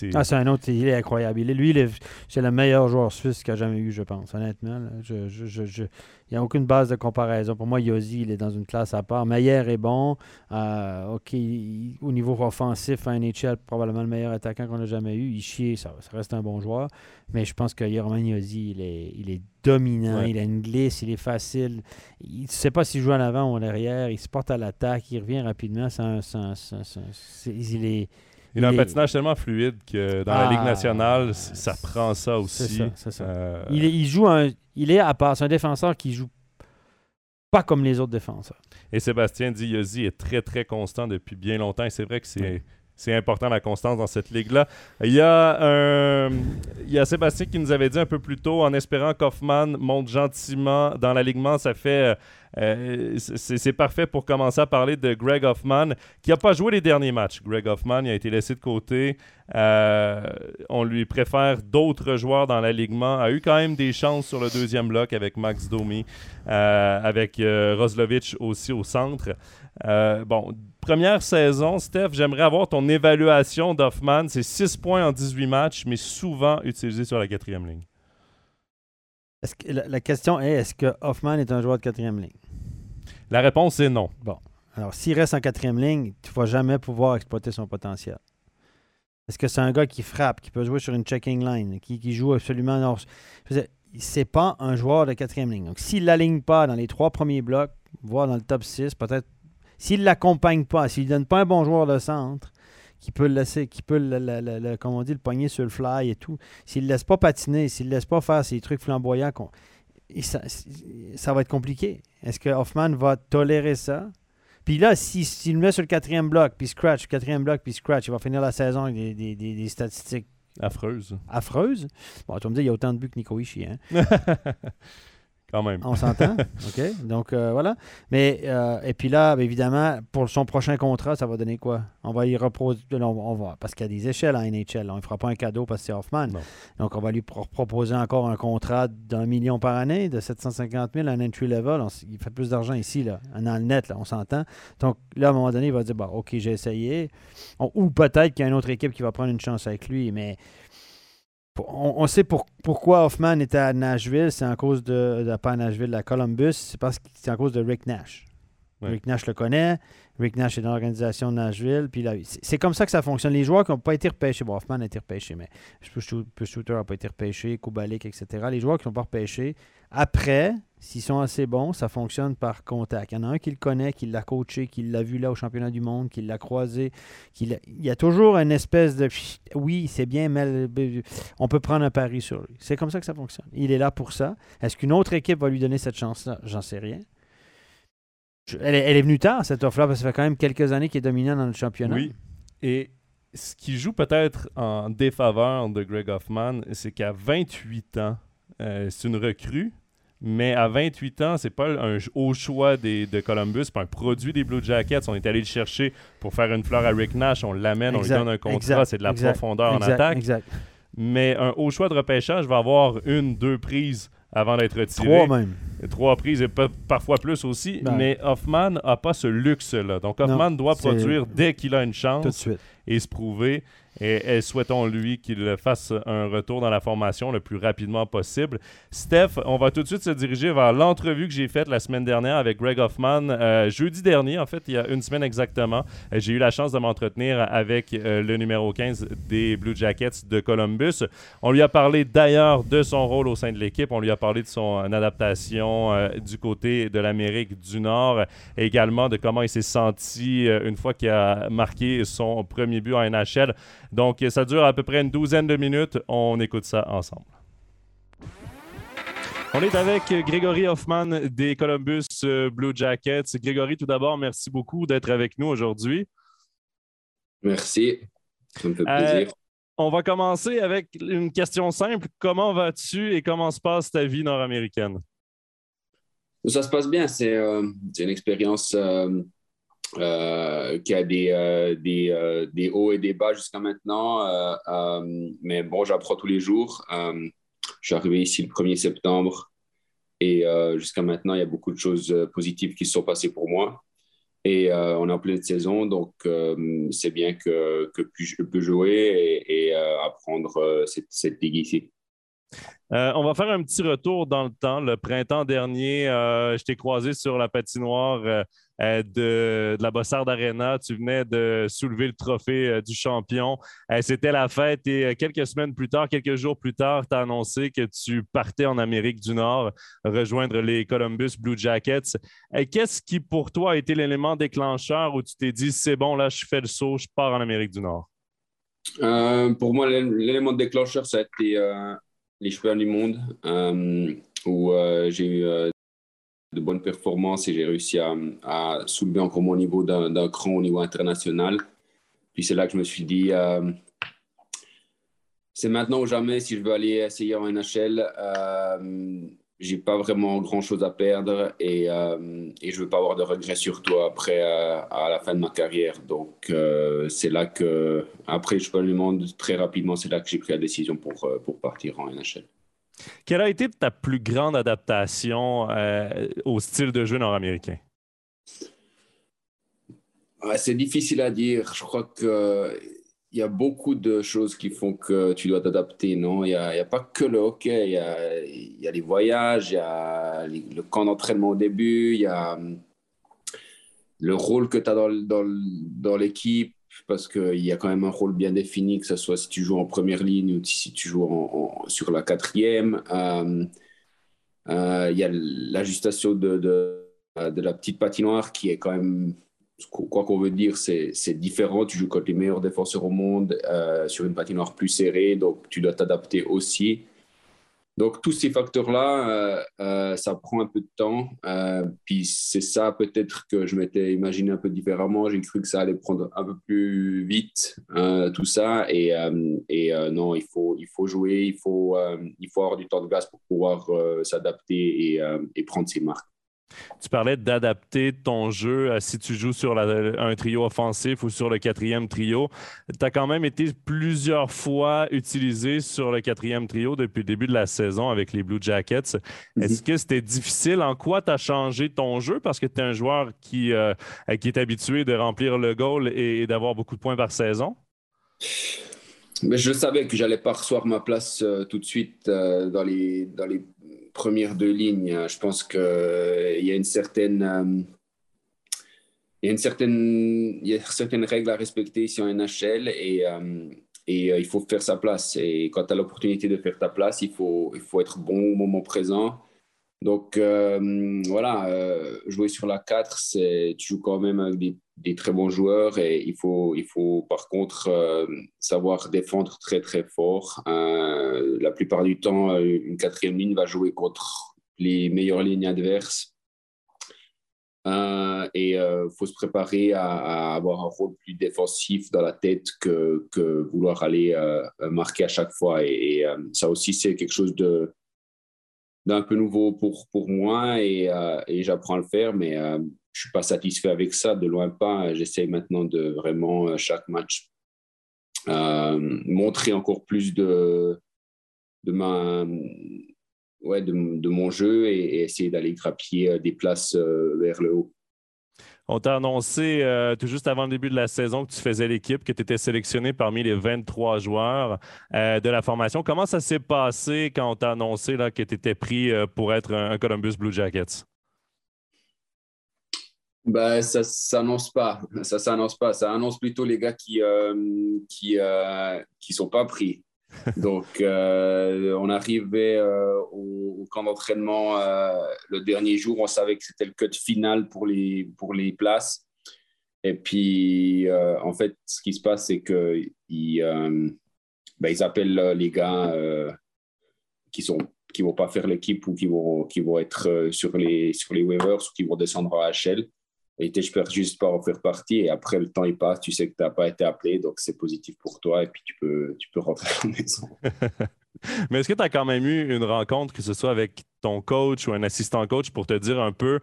c'est-. Ah, c'est un autre, il est incroyable. Il est- lui, c'est le meilleur joueur suisse qu'il a jamais eu, je pense, honnêtement. là. Je, je- je- je- il n'y a aucune base de comparaison. Pour moi, Yosi, il est dans une classe à part. Meyer est bon. Euh, OK, il- au niveau offensif, à NHL, probablement le meilleur attaquant qu'on a jamais eu. Ishii, ça, ça reste un bon joueur. Mais je pense que Roman Yosi, il est, il est dominant. Ouais. Il a une glisse, il est facile. Il- ne sais pas s'il joue en avant ou en arrière. Il se porte à l'attaque, il revient rapidement. C'est un- un- un- un- il est... Il a un patinage tellement fluide que dans la Ligue Ah, nationale, ça prend ça aussi. C'est ça, c'est ça. Euh, Il, est- il joue un, il est à part. C'est un défenseur qui joue pas comme les autres défenseurs. Et Sébastien dit Yossi est très très constant depuis bien longtemps et c'est vrai que c'est. C'est important la constance dans cette ligue-là. Il y a un il y a Sébastien qui nous avait dit un peu plus tôt en espérant qu'Hoffman monte gentiment dans l'alignement, ça fait euh, euh, c'est parfait pour commencer à parler de Greg Hoffman qui n'a pas joué les derniers matchs. Greg Hoffman a été laissé de côté. Euh, on lui préfère d'autres joueurs dans l'alignement. A eu quand même des chances sur le deuxième bloc avec Max Domi, euh, avec euh, Roslovic aussi au centre. Euh, bon, première saison, Steph, j'aimerais avoir ton évaluation d'Hoffman. C'est 6 points en 18 matchs, mais souvent utilisé sur la quatrième ligne. Est-ce que, la, la question est est-ce que Hoffman est un joueur de quatrième ligne? La réponse est non. Alors, s'il reste en quatrième ligne, tu ne vas jamais pouvoir exploiter son potentiel. Est-ce que c'est un gars qui frappe, qui peut jouer sur une checking line, qui, qui joue absolument. Non, je veux dire, c'est pas un joueur de quatrième ligne. Donc, s'il ne l'aligne pas dans les trois premiers blocs, voire dans le top 6, peut-être. S'il ne l'accompagne pas, s'il ne donne pas un bon joueur de centre, qui peut le laisser, qui peut, le, le- le- le- comme on dit, le pogner sur le fly et tout, s'il ne le laisse pas patiner, s'il ne laisse pas faire ces trucs flamboyants, ça, ça va être compliqué. Est-ce que Hoffman va tolérer ça? Puis là, si- s'il le met sur le quatrième bloc, puis scratch, quatrième bloc, puis scratch, il va finir la saison avec des, des- des- des statistiques Affreuse. affreuses. Bon, tu vas me dire, il y a autant de buts que Nico Ishii. Hein? Quand même. On s'entend? OK. Donc, euh, voilà. Mais, euh, et puis là, évidemment, pour son prochain contrat, ça va donner quoi? On va y reposer. On, va, parce qu'il y a des échelles en NHL. On ne fera pas un cadeau parce que c'est Hoffman. Donc, on va lui proposer encore un contrat d'un million par année, de 750 000, un entry level. il fait plus d'argent ici, là, dans le net, là, on s'entend. Donc, là, à un moment donné, il va dire, bon, OK, j'ai essayé. ou peut-être qu'il y a une autre équipe qui va prendre une chance avec lui, mais on, sait pourquoi Hoffman était à Nashville, c'est en cause de, pas à Nashville, à Columbus, c'est parce que c'est en cause de Rick Nash. Rick Nash le connaît, Rick Nash est dans l'organisation de Nashville, puis c'est comme ça que ça fonctionne. Les joueurs qui n'ont pas été repêchés, bon, Hoffman a été repêché, mais Shooter n'a pas été repêché, Kubalik, etc. Les joueurs qui n'ont pas repêché, après, s'ils sont assez bons, ça fonctionne par contact. Il y en a un qui le connaît, qui l'a coaché, qui l'a vu là au championnat du monde, qui l'a croisé. il y a toujours une espèce de oui, c'est bien, mais on peut prendre un pari sur lui. C'est comme ça que ça fonctionne. Il est là pour ça. Est-ce qu'une autre équipe va lui donner cette chance-là? J'en sais rien. elle, est, venue tard, cette offre-là, parce que ça fait quand même quelques années qu'il est dominant dans le championnat. Oui. Et ce qui joue peut-être en défaveur de Greg Hoffman, c'est qu'à 28 ans, euh, c'est une recrue mais à 28 ans, c'est pas un haut choix des, de Columbus, c'est pas un produit des Blue Jackets. On est allé le chercher pour faire une fleur à Rick Nash, on l'amène, on lui donne un contrat, c'est de la profondeur en attaque. Mais un haut choix de repêchage va avoir une, deux prises avant d'être retiré. Trois même. Trois prises et parfois plus aussi. Ben. Mais Hoffman n'a pas ce luxe-là. Donc Hoffman doit produire dès qu'il a une chance et se prouver. Et, souhaitons-lui qu'il fasse un retour dans la formation le plus rapidement possible. Steph, on va tout de suite se diriger vers l'entrevue que j'ai faite la semaine dernière avec Greg Hoffman. Euh, jeudi dernier, en fait, il y a une semaine exactement, euh, j'ai eu la chance de m'entretenir avec euh, le numéro 15 des Blue Jackets de Columbus. On lui a parlé d'ailleurs de son rôle au sein de l'équipe. On lui a parlé de son adaptation du côté de l'Amérique du Nord, et également de comment il s'est senti une fois qu'il a marqué son premier but en NHL. Donc, ça dure à peu près une douzaine de minutes. On écoute ça ensemble. On est avec Grégory Hoffman des Columbus euh, Blue Jackets. Grégory, tout d'abord, merci beaucoup d'être avec nous aujourd'hui. Merci. Ça me fait plaisir. Euh, on va commencer avec une question simple. Comment vas-tu et comment se passe ta vie nord-américaine? Ça se passe bien. C'est euh, une expérience euh, qui a des, euh, euh, hauts et des bas jusqu'à maintenant. mais bon, j'apprends tous les jours. je suis arrivé ici le 1er septembre et jusqu'à maintenant, il y a beaucoup de choses positives qui se sont passées pour moi. Et on est en pleine saison, donc c'est bien que, que je peux jouer et, apprendre cette, cette ligue ici. On va faire un petit retour dans le temps. Le printemps dernier, je t'ai croisé sur la patinoire euh, de, la Bossard Arena. Tu venais de soulever le trophée euh, du champion. Euh, c'était la fête et quelques semaines plus tard, quelques jours plus tard, tu as annoncé que tu partais en Amérique du Nord rejoindre les Columbus Blue Jackets. Qu'est-ce qui, pour toi, a été l'élément déclencheur où tu t'es dit, c'est bon, là, je fais le saut, je pars en Amérique du Nord? pour moi, l'élément déclencheur, ça a été les championnats du monde, où j'ai eu de bonnes performances et j'ai réussi à, soulever encore mon niveau d'un cran au niveau international. Puis c'est là que je me suis dit, euh, c'est maintenant ou jamais si je veux aller essayer en NHL. Euh, j'ai pas vraiment grand chose à perdre et, euh, et je veux pas avoir de regrets surtout après euh, à la fin de ma carrière. Donc c'est là que après je peux le monde très rapidement, c'est là que j'ai pris la décision pour, pour partir en NHL. Quelle a été ta plus grande adaptation euh, au style de jeu nord-américain? c'est difficile à dire. Je crois qu'il y a beaucoup de choses qui font que tu dois t'adapter. Non, il n'y a, pas que le hockey. Il y a, les voyages, il y a le camp d'entraînement au début, il y a hum, le rôle que tu as dans, l'équipe parce qu'il y a quand même un rôle bien défini, que ce soit si tu joues en première ligne ou si tu joues sur la quatrième. Euh, euh, il y a l'ajustation de, la petite patinoire qui est quand même, quoi qu'on veut dire, c'est différent. Tu joues contre les meilleurs défenseurs au monde euh, sur une patinoire plus serrée, donc tu dois t'adapter aussi. Donc, tous ces facteurs-là, euh, euh, ça prend un peu de temps. Puis c'est ça peut-être que je m'étais imaginé un peu différemment. J'ai cru que ça allait prendre un peu plus vite, tout ça. Et, non, il faut, jouer, il faut, avoir du temps de glace pour pouvoir s'adapter et prendre ses marques. Tu parlais d'adapter ton jeu si tu joues sur un trio offensif ou sur le quatrième trio. Tu as quand même été plusieurs fois utilisé sur le quatrième trio depuis le début de la saison avec les Blue Jackets. Mhm. Est-ce que c'était difficile? En quoi tu as changé ton jeu? Parce que tu es un joueur qui, euh, qui est habitué de remplir le goal et, d'avoir beaucoup de points par saison? Mais je savais que j'allais pas recevoir ma place euh, tout de suite euh, dans, les, dans les premières deux lignes. Je pense qu'il euh, y a une certaine. Euh, il y a une certaine, il y a certaines règles à respecter ici en NHL et, euh, et il faut faire sa place. Et quand tu as l'opportunité de faire ta place, il faut, il faut être bon au moment présent. Donc voilà, jouer sur la 4, tu joues quand même avec des des très bons joueurs et il faut, il faut par contre euh, savoir défendre très très fort. Euh, la plupart du temps, euh, une quatrième ligne va jouer contre les meilleures lignes adverses. et il faut se préparer à, avoir un rôle plus défensif dans la tête que, que vouloir aller marquer à chaque fois. Et, ça aussi, c'est quelque chose de d'un peu nouveau pour, pour moi et, j'apprends à le faire, mais je suis pas satisfait avec ça, de loin pas. J'essaie maintenant de vraiment euh, chaque match euh, montrer encore plus de, de, ma, ouais, de, mon jeu et, essayer d'aller grappiller euh, des places vers le haut. On t'a annoncé tout juste avant le début de la saison que tu faisais l'équipe, que tu étais sélectionné parmi les 23 joueurs de la formation. Comment ça s'est passé quand on t'a annoncé là, que tu étais pris pour être un Columbus Blue Jackets? Bah, ça s'annonce pas. Ça s'annonce pas. Ça annonce plutôt les gars qui euh, qui euh, qui sont pas pris. Donc, euh, on arrivait au, camp d'entraînement le dernier jour. On savait que c'était le cut final pour les pour les places. Et puis, en fait, ce qui se passe, c'est que ils, bah, ils appellent les gars qui sont qui vont pas faire l'équipe ou qui vont qui vont être sur les sur les waivers ou qui vont descendre à HL et j'espère juste pas en faire partie. Et après, le temps il passe, tu sais que tu n'as pas été appelé, donc c'est positif pour toi et puis tu peux, tu peux rentrer à la maison. Mais est-ce que tu as quand même eu une rencontre, que ce soit avec ton coach ou un assistant coach, pour te dire un peu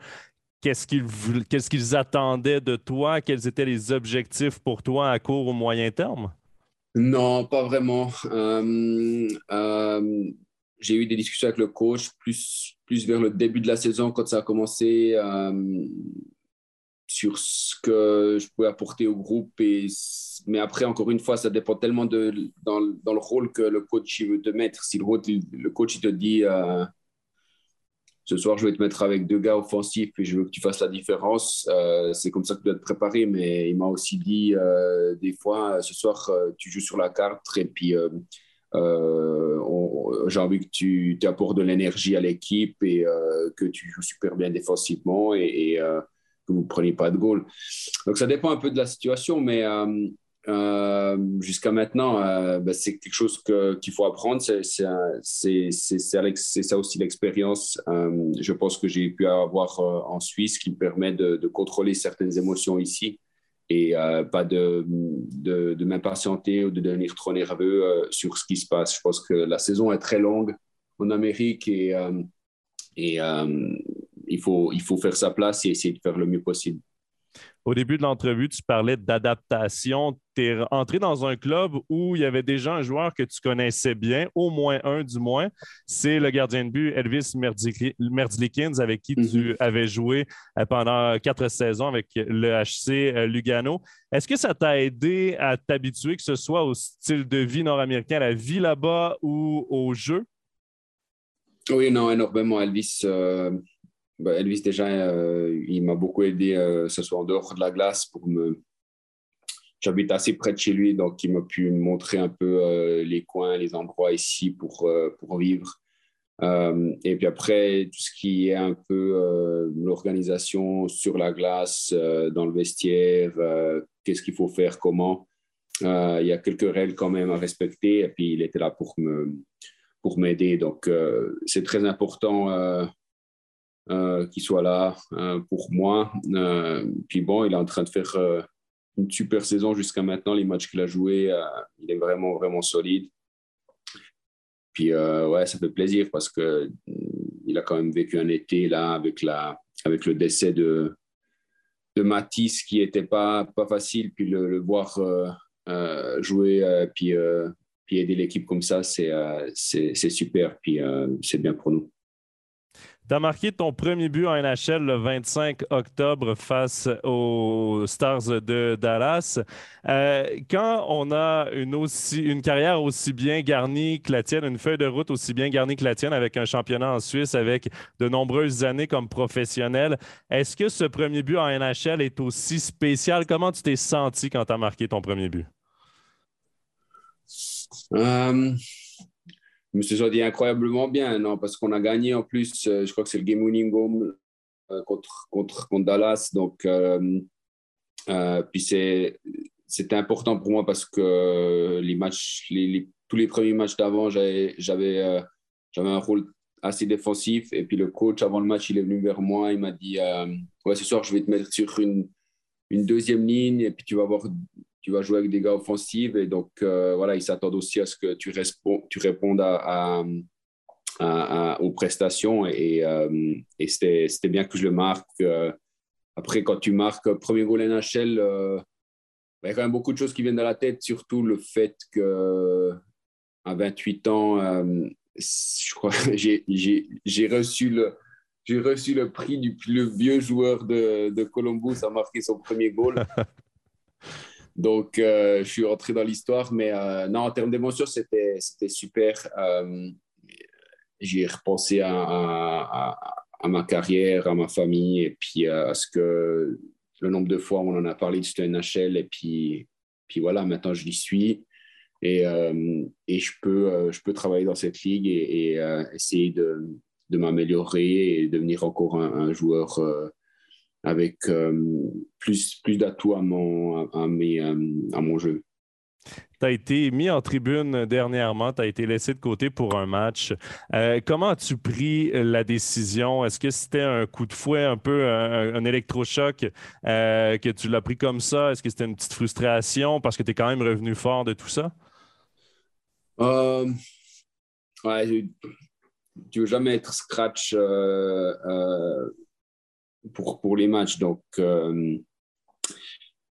qu'est-ce qu'ils qu'est-ce qu'ils attendaient de toi, quels étaient les objectifs pour toi à court ou moyen terme? Non, pas vraiment. Euh, euh, j'ai eu des discussions avec le coach plus, plus vers le début de la saison quand ça a commencé. Euh, sur ce que je pouvais apporter au groupe. Et, mais après, encore une fois, ça dépend tellement de, dans, dans le rôle que le coach il veut te mettre. Si le, le coach il te dit euh, ce soir, je vais te mettre avec deux gars offensifs et je veux que tu fasses la différence, euh, c'est comme ça que tu dois te préparer. Mais il m'a aussi dit euh, des fois, ce soir, tu joues sur la carte et puis. j'ai envie que tu, apportes de l'énergie à l'équipe et que tu joues super bien défensivement et que vous ne preniez pas de goal. Donc ça dépend un peu de la situation, mais euh, euh, jusqu'à maintenant, euh, ben, c'est quelque chose qu'il faut apprendre. C'est ça aussi l'expérience, je pense, que j'ai pu avoir en Suisse qui me permet de, contrôler certaines émotions ici et pas de, de, de m'impatienter ou de devenir trop nerveux sur ce qui se passe. Je pense que la saison est très longue en Amérique et, et il faut, il faut faire sa place et essayer de faire le mieux possible. Au début de l'entrevue, tu parlais d'adaptation. Tu es entré dans un club où il y avait déjà un joueur que tu connaissais bien, au moins un du moins. C'est le gardien de but Elvis Merdlikins, avec qui tu mm-hmm. avais joué euh, pendant quatre saisons avec le HC euh, Lugano. Est-ce que ça t'a aidé à t'habituer, que ce soit au style de vie nord-américain, à la vie là-bas ou au jeu? Oui, non, énormément. Elvis, euh, bah, Elvis, déjà, euh, il m'a beaucoup aidé, euh, ce soit en dehors de la glace, pour me. J'habite assez près de chez lui, donc il m'a pu montrer un peu euh, les coins, les endroits ici pour, pour vivre. et puis après, tout ce qui est un peu l'organisation sur la glace, dans le vestiaire, qu'est-ce qu'il faut faire, comment. il y a quelques règles quand même à respecter, et puis il était là pour me pour m'aider. Donc, c'est très important qu'il soit là pour moi. puis bon, il est en train de faire une super saison jusqu'à maintenant. Les matchs qu'il a joués, il est vraiment, vraiment solide. Puis ouais, ça fait plaisir parce que il a quand même vécu un été là avec, la, avec le décès de, de Matisse qui n'était pas, pas facile. Puis le, voir euh, euh, jouer, euh, puis, puis aider l'équipe comme ça, c'est super. Puis c'est bien pour nous. Tu as marqué ton premier but en NHL le 25 octobre face aux Stars de Dallas. Euh, quand on a une, aussi, une carrière aussi bien garnie que la tienne, une feuille de route aussi bien garnie que la tienne avec un championnat en Suisse, avec de nombreuses années comme professionnel, est-ce que ce premier but en NHL est aussi spécial? Comment tu t'es senti quand tu as marqué ton premier but? Euh, me suis dit incroyablement bien, non, parce qu'on a gagné en plus, euh, je crois que c'est le game winning goal euh, contre, contre, contre, Dallas. Donc, euh, puis c'était important pour moi parce que les matchs, tous les premiers matchs d'avant, j'avais, j'avais, j'avais un rôle assez défensif. Et puis le coach, avant le match, il est venu vers moi, il m'a dit Ouais, ce soir, je vais te mettre sur une, une deuxième ligne et puis tu vas avoir tu vas jouer avec des gars offensifs. Et donc, euh, voilà, ils s'attendent aussi à ce que tu, tu répondes à, aux prestations. Et, euh, c'était bien que je le marque. Euh, après, quand tu marques premier goal NHL, il y a quand même beaucoup de choses qui viennent dans la tête, surtout le fait que à 28 ans, je crois j'ai reçu le j'ai reçu le prix du plus vieux joueur de, de Columbus à marquer son premier goal. Donc, euh, je suis rentré dans l'histoire. Mais euh, non, en termes d'émotion, c'était super. Euh, J'ai repensé à, ma carrière, à ma famille, et puis à ce que le nombre de fois où on en a parlé de NHL. Et puis, puis voilà, maintenant, je l'y suis. Et, et je, peux, je peux travailler dans cette ligue et, essayer de, de m'améliorer et devenir encore un joueur avec euh, plus, plus d'atouts à mon, à, euh, à mon jeu. Tu as été mis en tribune dernièrement, tu as été laissé de côté pour un match. Euh, comment as-tu pris la décision? Est-ce que c'était un coup de fouet, un peu un, électrochoc, que tu l'as pris comme ça? Est-ce que c'était une petite frustration parce que tu es quand même revenu fort de tout ça? ouais, tu veux jamais être scratch pour, pour les matchs. Donc, euh,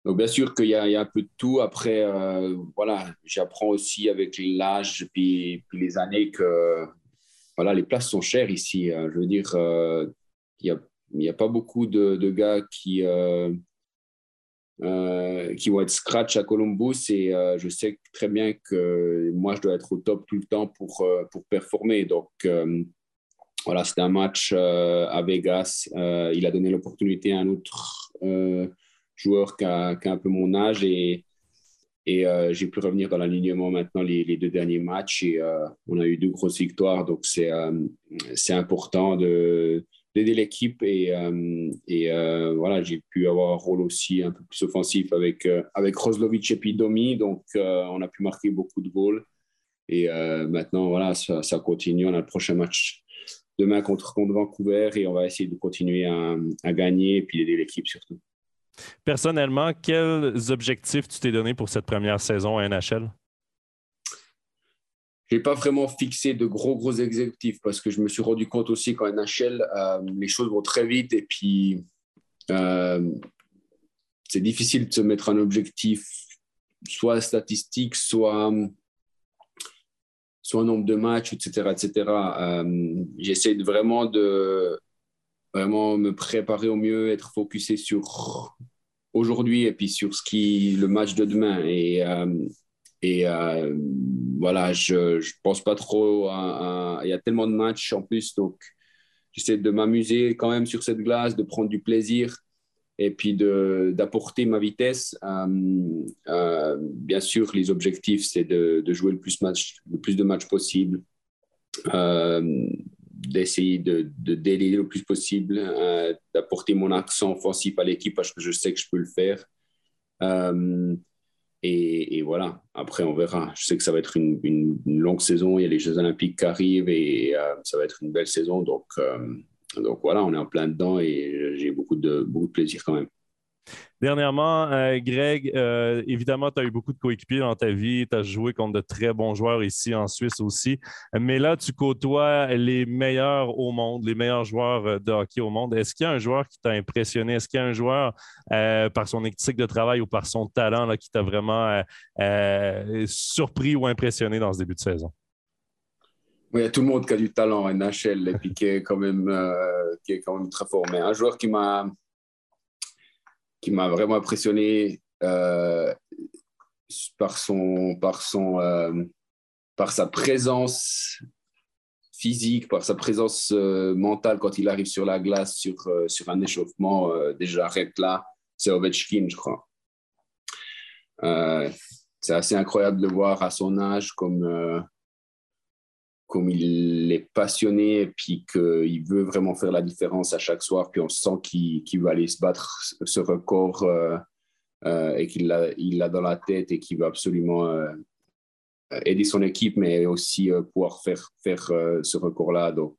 donc bien sûr qu'il y, y, a un peu de tout. Après, euh, voilà, j'apprends aussi avec l'âge puis, les années que voilà, les places sont chères ici. Hein. Je veux dire, euh, il n'y a, a, pas beaucoup de, de gars qui, qui vont être scratch à Columbus et je sais très bien que moi, je dois être au top tout le temps pour, pour performer. Donc, voilà, c'était un match euh, à Vegas. Euh, il a donné l'opportunité à un autre euh, joueur qui a, un peu mon âge et, j'ai pu revenir dans l'alignement maintenant les, deux derniers matchs et on a eu deux grosses victoires. Donc c'est important de d'aider l'équipe et, et voilà, j'ai pu avoir un rôle aussi un peu plus offensif avec, avec Roslovic et puis Domi. Donc on a pu marquer beaucoup de goals. Et maintenant, voilà, ça continue. On a le prochain match demain contre, contre Vancouver et on va essayer de continuer à, à gagner et puis aider l'équipe surtout. Personnellement, quels objectifs tu t'es donné pour cette première saison à NHL? Je n'ai pas vraiment fixé de gros, gros objectifs parce que je me suis rendu compte aussi qu'en NHL, euh, les choses vont très vite et puis euh, c'est difficile de se mettre un objectif soit statistique, soit soit un nombre de matchs, etc. etc. Euh, j'essaie vraiment de vraiment me préparer au mieux, être focusé sur aujourd'hui et puis sur ce qui le match de demain. Et, euh, et euh, voilà, je ne pense pas trop à, Il y a tellement de matchs en plus, donc j'essaie de m'amuser quand même sur cette glace, de prendre du plaisir et puis d'apporter ma vitesse. Euh, euh, bien sûr, les objectifs, c'est de, jouer le plus, de matchs possible, euh, d'essayer de, de le plus possible, d'apporter mon accent offensif à l'équipe parce que je sais que je peux le faire. et, voilà, après, on verra. Je sais que ça va être une, longue saison. Il y a les Jeux Olympiques qui arrivent et ça va être une belle saison. Donc, donc voilà, on est en plein dedans et j'ai beaucoup de, plaisir quand même. Dernièrement, euh, Greg, euh, évidemment, tu as eu beaucoup de coéquipiers dans ta vie. Tu as joué contre de très bons joueurs ici en Suisse aussi. Mais là, tu côtoies les meilleurs au monde, les meilleurs joueurs euh, de hockey au monde. Est-ce qu'il y a un joueur qui t'a impressionné? Est-ce qu'il y a un joueur, par son éthique de travail ou par son talent, là, qui t'a vraiment surpris ou impressionné dans ce début de saison? Il y a tout le monde qui a du talent en NHL et puis qui est quand même, qui est quand même très fort. Un joueur qui m'a qui m'a vraiment impressionné euh, par, son, par, son, euh, par sa présence physique, par sa présence euh, mentale quand il arrive sur la glace, sur, sur un échauffement déjà arrête là, c'est Ovechkin, je crois. c'est assez incroyable de voir à son âge comme comme il est passionné et puis qu'il veut vraiment faire la différence à chaque soir, puis on sent qu'il va aller se battre ce record euh, euh, et qu'il l'a dans la tête et qu'il veut absolument euh, aider son équipe, mais aussi pouvoir faire, faire ce record-là. Donc,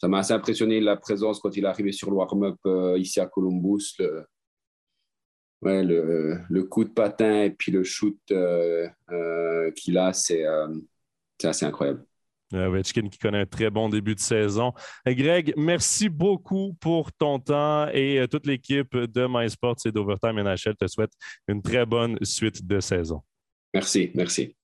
ça m'a assez impressionné la présence quand il est arrivé sur le warm-up ici à Columbus. Le, ouais, le, coup de patin et puis le shoot qu'il a, c'est assez incroyable. Ovechkin qui connaît un très bon début de saison. Greg, merci beaucoup pour ton temps et euh, toute l'équipe de MySports et d'Overtime NHL te souhaite une très bonne suite de saison. Merci, merci.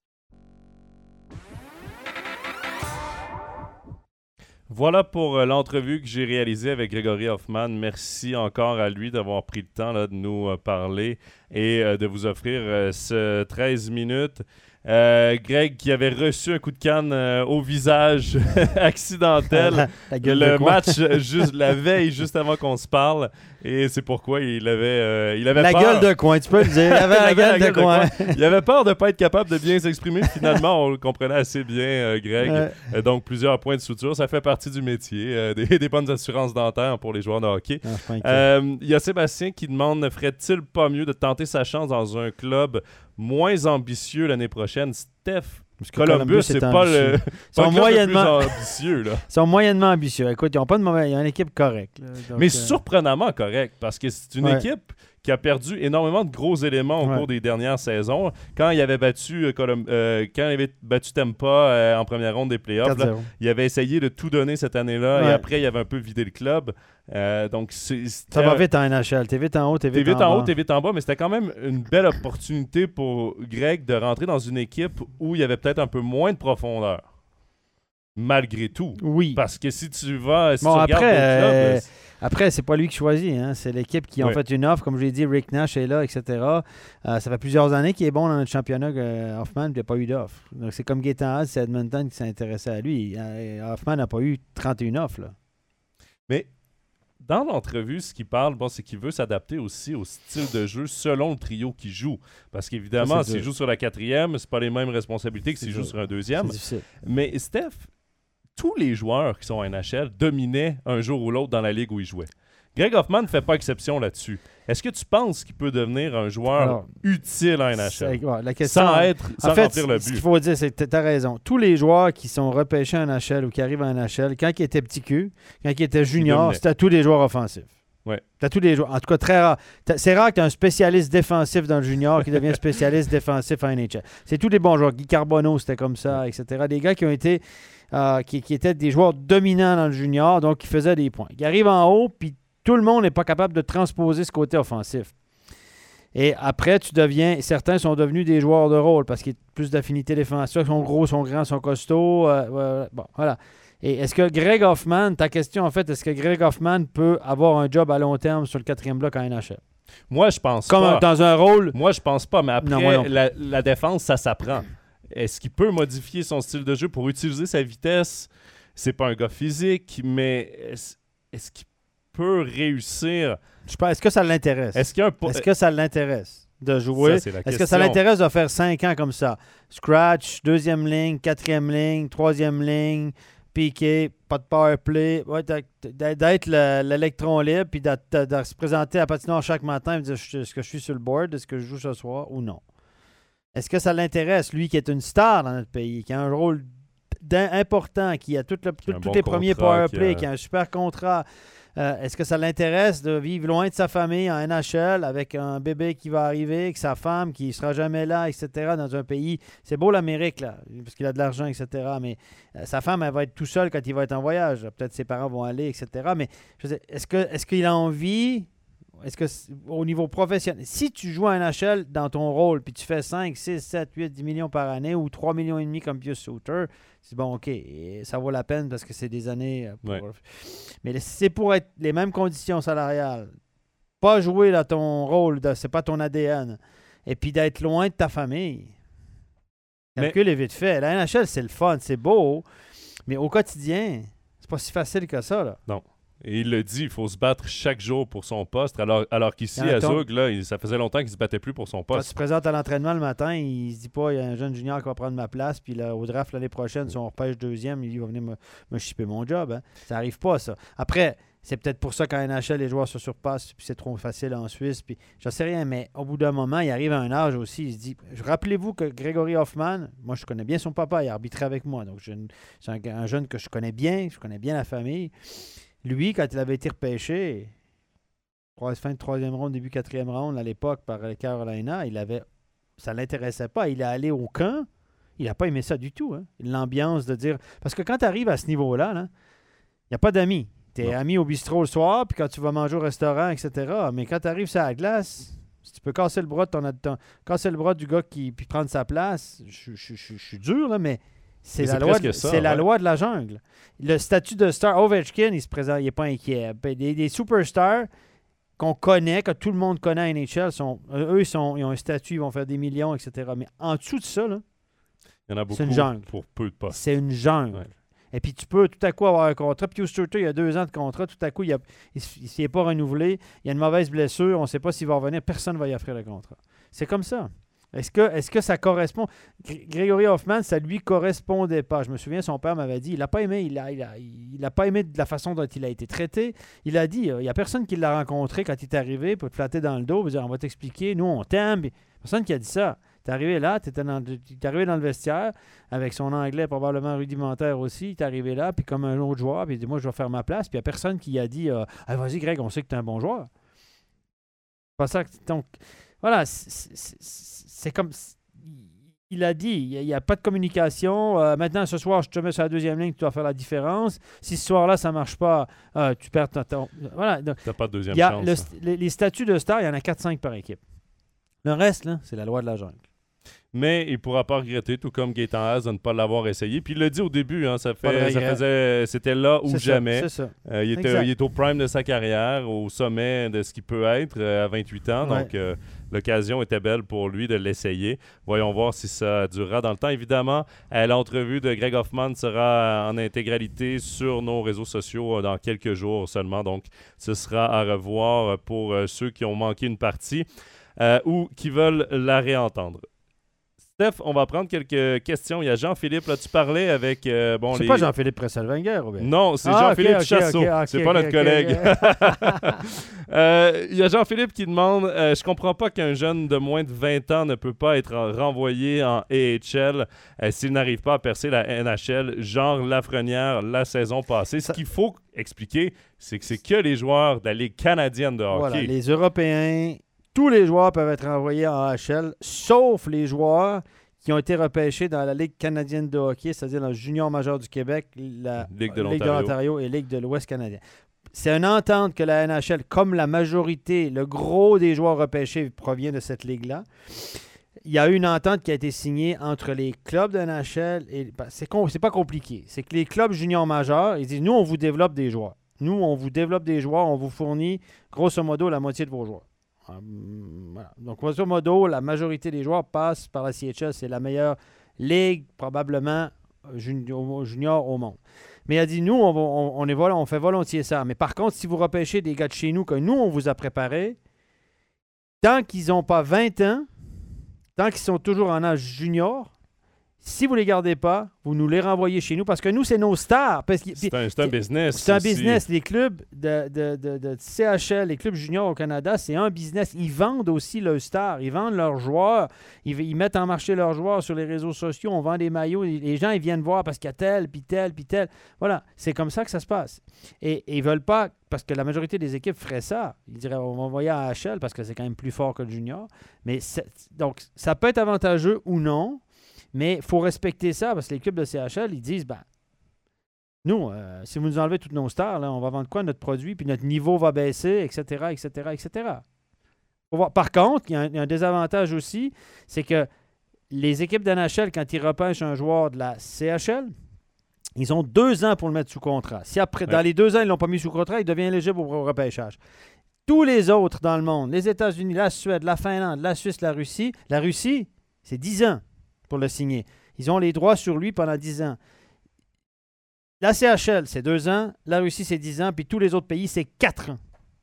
Voilà pour euh, l'entrevue que j'ai réalisée avec Grégory Hoffman. Merci encore à lui d'avoir pris le temps de nous euh, parler et de vous offrir ce 13 minutes. Euh, Greg qui avait reçu un coup de canne euh, au visage accidentel. le match juste la veille, juste avant qu'on se parle. Et c'est pourquoi il avait, euh, il avait la gueule de coin, tu peux le dire. Il avait la, gueule, de, coin. il avait peur de ne pas être capable de bien s'exprimer. Finalement, on le comprenait assez bien, Greg. donc, plusieurs points de suture. Ça fait partie du métier. Des, bonnes assurances dentaires pour les joueurs de hockey. Ah, il y a Sébastien qui demande ferait-il pas mieux de tenter sa chance dans un club moins ambitieux l'année prochaine? Steph, Columbus, c'est pas le, sont moyennement... plus ambitieux. Là. Ils sont moyennement ambitieux. Écoute, ils n'ont pas de mauvais... Ils ont une équipe correcte. Mais euh, surprenamment correcte, parce que c'est une équipe qui a perdu énormément de gros éléments au cours des dernières saisons. Quand il avait battu, euh, euh, quand il avait battu Tampa euh, en première ronde des playoffs, il avait essayé de tout donner cette année-là et après il avait un peu vidé le club. donc ça va vite en NHL. T'es vite en haut, t'es vite, vite, en, haut, t'es vite en bas, mais c'était quand même une belle opportunité pour Greg de rentrer dans une équipe où il y avait peut-être un peu moins de profondeur malgré tout. Oui. Parce que si tu vas, si bon, tu après, après, c'est pas lui qui choisit. Hein. C'est l'équipe qui a fait une offre. Comme je l'ai dit, Rick Nash est là, etc. Euh, ça fait plusieurs années qu'il est bon dans notre championnat, euh, Hoffman, il n'a pas eu d'offre. Donc, c'est comme Gaetan c'est Edmonton qui s'intéressait à lui. Euh, Hoffman n'a pas eu 31 offres. Là. Mais dans l'entrevue, ce qu'il parle, bon, c'est qu'il veut s'adapter aussi au style de jeu selon le trio qui joue. Parce qu'évidemment, s'il joue sur la quatrième, c'est pas les mêmes responsabilités que s'il joue sur un deuxième. Mais Steph, tous les joueurs qui sont en NHL dominaient un jour ou l'autre dans la ligue où ils jouaient. Greg Hoffman ne fait pas exception là-dessus. Est-ce que tu penses qu'il peut devenir un joueur utile en NHL la question, sans, être, sans en fait, le but? Ce qu'il faut dire, c'est que tu as raison. Tous les joueurs qui sont repêchés en NHL ou qui arrivent en NHL, quand ils étaient petits cul, quand ils étaient juniors, c'était tous les joueurs offensifs. Ouais. As tous les joueurs. En tout cas, très rare. C'est rare que tu un spécialiste défensif dans le junior qui devient spécialiste défensif en NHL. C'est tous les bons joueurs. Guy Carbonneau, c'était comme ça, etc. Des gars qui ont été euh, qui, étaient des joueurs dominants dans le junior, donc qui faisaient des points. Ils arrivent en haut, puis tout le monde n'est pas capable de transposer ce côté offensif. Et après, tu deviens. Certains sont devenus des joueurs de rôle parce qu'il y a plus d'affinité défensive. Ils sont gros, sont grands, sont costauds. Euh, bon, voilà. Et est-ce que Greg Hoffman, ta question en fait, est-ce que Greg Hoffman peut avoir un job à long terme sur le quatrième bloc en NHL? Moi, je pense pas. Comme dans un rôle? Moi, je pense pas, mais après, la, défense, ça s'apprend. Est-ce qu'il peut modifier son style de jeu pour utiliser sa vitesse? C'est pas un gars physique, mais est-ce, qu'il peut réussir? est-ce que ça l'intéresse? Est-ce, est que ça l'intéresse de jouer? est-ce que ça l'intéresse de faire cinq ans comme ça? Scratch, deuxième ligne, quatrième ligne, troisième ligne, piqué, pas de power play, d'être l'électron libre, puis de, se présenter à patinoire chaque matin et dire est-ce que je suis sur le board, est-ce que je joue ce soir ou non? Est-ce que ça l'intéresse, lui qui est une star dans notre pays, qui a un rôle important, qui a tout le, tout, Un tous bon les premiers qui powerplay, a- qui a un super contrat? Euh, Est-ce que ça l'intéresse de vivre loin de sa famille en NHL avec un bébé qui va arriver, avec sa femme qui sera jamais là, etc., dans un pays? C'est beau l'Amérique, là, parce qu'il a de l'argent, etc., mais euh, sa femme, elle va être tout seule quand il va être en voyage. Peut-être ses parents vont aller, etc., mais est-ce qu'il a envie est-ce que au niveau professionnel, si tu joues à NHL dans ton rôle, puis tu fais 5, 6, 7, 8, 10 millions par année ou 3 millions et demi comme Pius Souter, c'est bon, OK, ça vaut la peine parce que c'est des années. euh, pour- Ouais. Mais si c'est pour être les mêmes conditions salariales, pas jouer dans ton rôle, c'est pas ton ADN, et puis d'être loin de ta famille. Calcul est vite fait. La NHL, c'est le fun, c'est beau, mais au quotidien, c'est pas si facile que ça. Là. Et il le dit, il faut se battre chaque jour pour son poste, alors, alors qu'ici, à Zug, là, il- ça faisait longtemps qu'il se battait plus pour son Quand tu poste. te présentes à l'entraînement le matin, il se dit pas il y a un jeune junior qui va prendre ma place, puis là, au draft l'année prochaine, si on repêche deuxième, il va venir me, me chipper mon job. hein. Ça arrive pas, ça. Après, c'est peut-être pour ça qu'en NHL, les joueurs se surpassent, puis c'est trop facile en Suisse, puis je sais rien, mais au bout d'un moment, il arrive à un âge aussi, il se dit Rappelez-vous que Gregory Hoffman, moi je connais bien son papa, il a arbitré avec moi, donc c'est un, un jeune que je connais bien, je connais bien la famille. Lui, quand il avait été repêché, fin de troisième ronde, début quatrième ronde à l'époque par Carolina, il avait ça ne l'intéressait pas. Il est allé au camp. Il n'a pas aimé ça du tout. hein. L'ambiance de dire. Parce que quand tu arrives à ce niveau-là, là, il n'y a pas d'amis. Tu es Non. ami au bistrot le soir, puis quand tu vas manger au restaurant, etc. Mais quand tu arrives sur la glace, si tu peux casser le bras de ton, ton- casser le bras du gars qui puis prendre sa place, je suis dur, là, mais c'est la, loi de, ça, la loi de la jungle. Le statut de star, Ovechkin, il se présente, il n'est pas inquiet. Des, des superstars qu'on connaît, que tout le monde connaît à NHL, sont, eux, ils, sont, ils ont un statut, ils vont faire des millions, etc. Mais en dessous de ça, là, Il y en a beaucoup c'est une jungle. pour peu de postes. c'est une jungle. Ouais. Et puis tu peux tout à coup avoir un contrat. Puis Stutter, il y a deux ans de contrat. Tout à coup, il ne s'est pas renouvelé. Il y a une mauvaise blessure. On ne sait pas s'il va revenir. Personne ne va y offrir le contrat. C'est comme ça. Est-ce que, ça correspond? Gr- Grégory Hoffman, ça lui correspondait pas. Je me souviens, son père m'avait dit, il n'a pas aimé, il a, il, a, pas aimé de la façon dont il a été traité. Il a dit, euh, il n'y a personne qui l'a rencontré quand il est arrivé pour te flatter dans le dos, pour dire, on va t'expliquer, nous on t'aime. Personne qui a dit ça. T'es arrivé là, t'es arrivé dans le vestiaire avec son anglais probablement rudimentaire aussi. Est arrivé là, puis comme un autre joueur, puis il dit Moi, je vais faire ma place. Puis il n'y a personne qui a dit Ah, Vas-y, Greg, on sait que tu es un bon joueur. C'est pas ça que. Donc, voilà, c'est- comme. Il a dit il n'y a, pas de communication. Euh, maintenant, ce soir, je te mets sur la deuxième ligne, tu dois faire la différence. Si ce soir-là, ça ne marche pas, euh, tu perds ton. ton- Voilà. Donc, T'as pas de deuxième y a chance. le hein. les, les statuts de star, il y en a 4-5 par équipe. Le reste, c'est la loi de la jungle. Mais il ne pourra pas regretter, tout comme Gaëtan Haas, de ne pas l'avoir essayé. Puis il l'a dit au début, hein, ça, fait, faisait, c'était là ou ça, jamais. Ça. Euh, il, était, il est au prime de sa carrière, au sommet de ce qu'il peut être euh, à 28 ans. Ouais. Donc, euh, l'occasion était belle pour lui de l'essayer. Voyons voir si ça durera dans le temps. Évidemment, l'entrevue de Greg Hoffman sera en intégralité sur nos réseaux sociaux dans quelques jours seulement. Donc, ce sera à revoir pour ceux qui ont manqué une partie euh, ou qui veulent la réentendre. Steph, on va prendre quelques questions. Il y a Jean-Philippe, là, tu parlais avec... euh, bon, C'est les- pas Jean-Philippe Presselwenger, Robert. non, c'est Ah, Jean-Philippe ok, ok, Chassot. ok, ok, c'est pas notre collègue. Euh, Il y a Jean-Philippe qui demande euh, Je comprends pas qu'un jeune de moins de 20 ans ne peut pas être en- renvoyé en AHL euh, s'il n'arrive pas à percer la NHL, genre Lafrenière la saison passée. Ce qu'il faut expliquer, c'est que c'est que les joueurs de la Ligue canadienne de hockey. Voilà, les Européens, tous les joueurs peuvent être envoyés en AHL, sauf les joueurs qui ont été repêchés dans la Ligue canadienne de hockey, c'est-à-dire le junior majeur du Québec, la Ligue de l'Ontario. et Ligue de l'Ouest canadien. C'est une entente que la NHL, comme la majorité, le gros des joueurs repêchés provient de cette ligue-là. Il y a eu une entente qui a été signée entre les clubs de NHL et ben, c'est pas compliqué. C'est que les clubs juniors majeurs, ils disent nous on vous développe des joueurs. Nous on vous développe des joueurs, on vous fournit grosso modo la moitié de vos joueurs. Voilà. Donc grosso modo, la majorité des joueurs passent par la CHL, c'est la meilleure ligue probablement euh, junior, au monde. Mais a dit, nous, on, on fait volontiers ça. Mais par contre, si vous repêchez des gars de chez nous que nous, on vous a préparés, tant qu'ils n'ont pas 20 ans, tant qu'ils sont toujours en âge junior, Si vous les gardez pas, vous nous les renvoyez chez nous parce que nous, c'est nos stars. C'est un, business. c'est un business. Les clubs de, de- de- de CHL, les clubs juniors au Canada, c'est un business. Ils vendent aussi leurs stars. Ils vendent leurs joueurs. Ils, ils mettent en marché leurs joueurs sur les réseaux sociaux. On vend des maillots. Les gens, ils viennent voir parce qu'il y a tel, puis tel, puis tel. Voilà. C'est comme ça que ça se passe. Et, et ils veulent pas, parce que la majorité des équipes feraient ça. Ils diraient, on va envoyer à HL parce que c'est quand même plus fort que le junior. Mais c'est- donc, ça peut être avantageux ou non. Mais il faut respecter ça parce que les clubs de CHL, ils disent, ben, nous, euh, si vous nous enlevez toutes nos stars, là, on va vendre quoi notre produit, puis notre niveau va baisser, etc., etc., etc. Faut voir. Par contre, il y, a un- il y a un désavantage aussi, c'est que les équipes d'NHL, quand ils repêchent un joueur de la CHL, ils ont deux ans pour le mettre sous contrat. Si après, dans les deux ans, ils ne l'ont pas mis sous contrat, il devient éligible au repêchage. Tous les autres dans le monde, les États-Unis, la Suède, la Finlande, la Suisse, la Russie, la Russie, c'est 10 ans pour le signer. Ils ont les droits sur lui pendant 10 ans. La CHL, c'est 2 ans. La Russie, c'est 10 ans. Puis tous les autres pays, c'est 4 ans.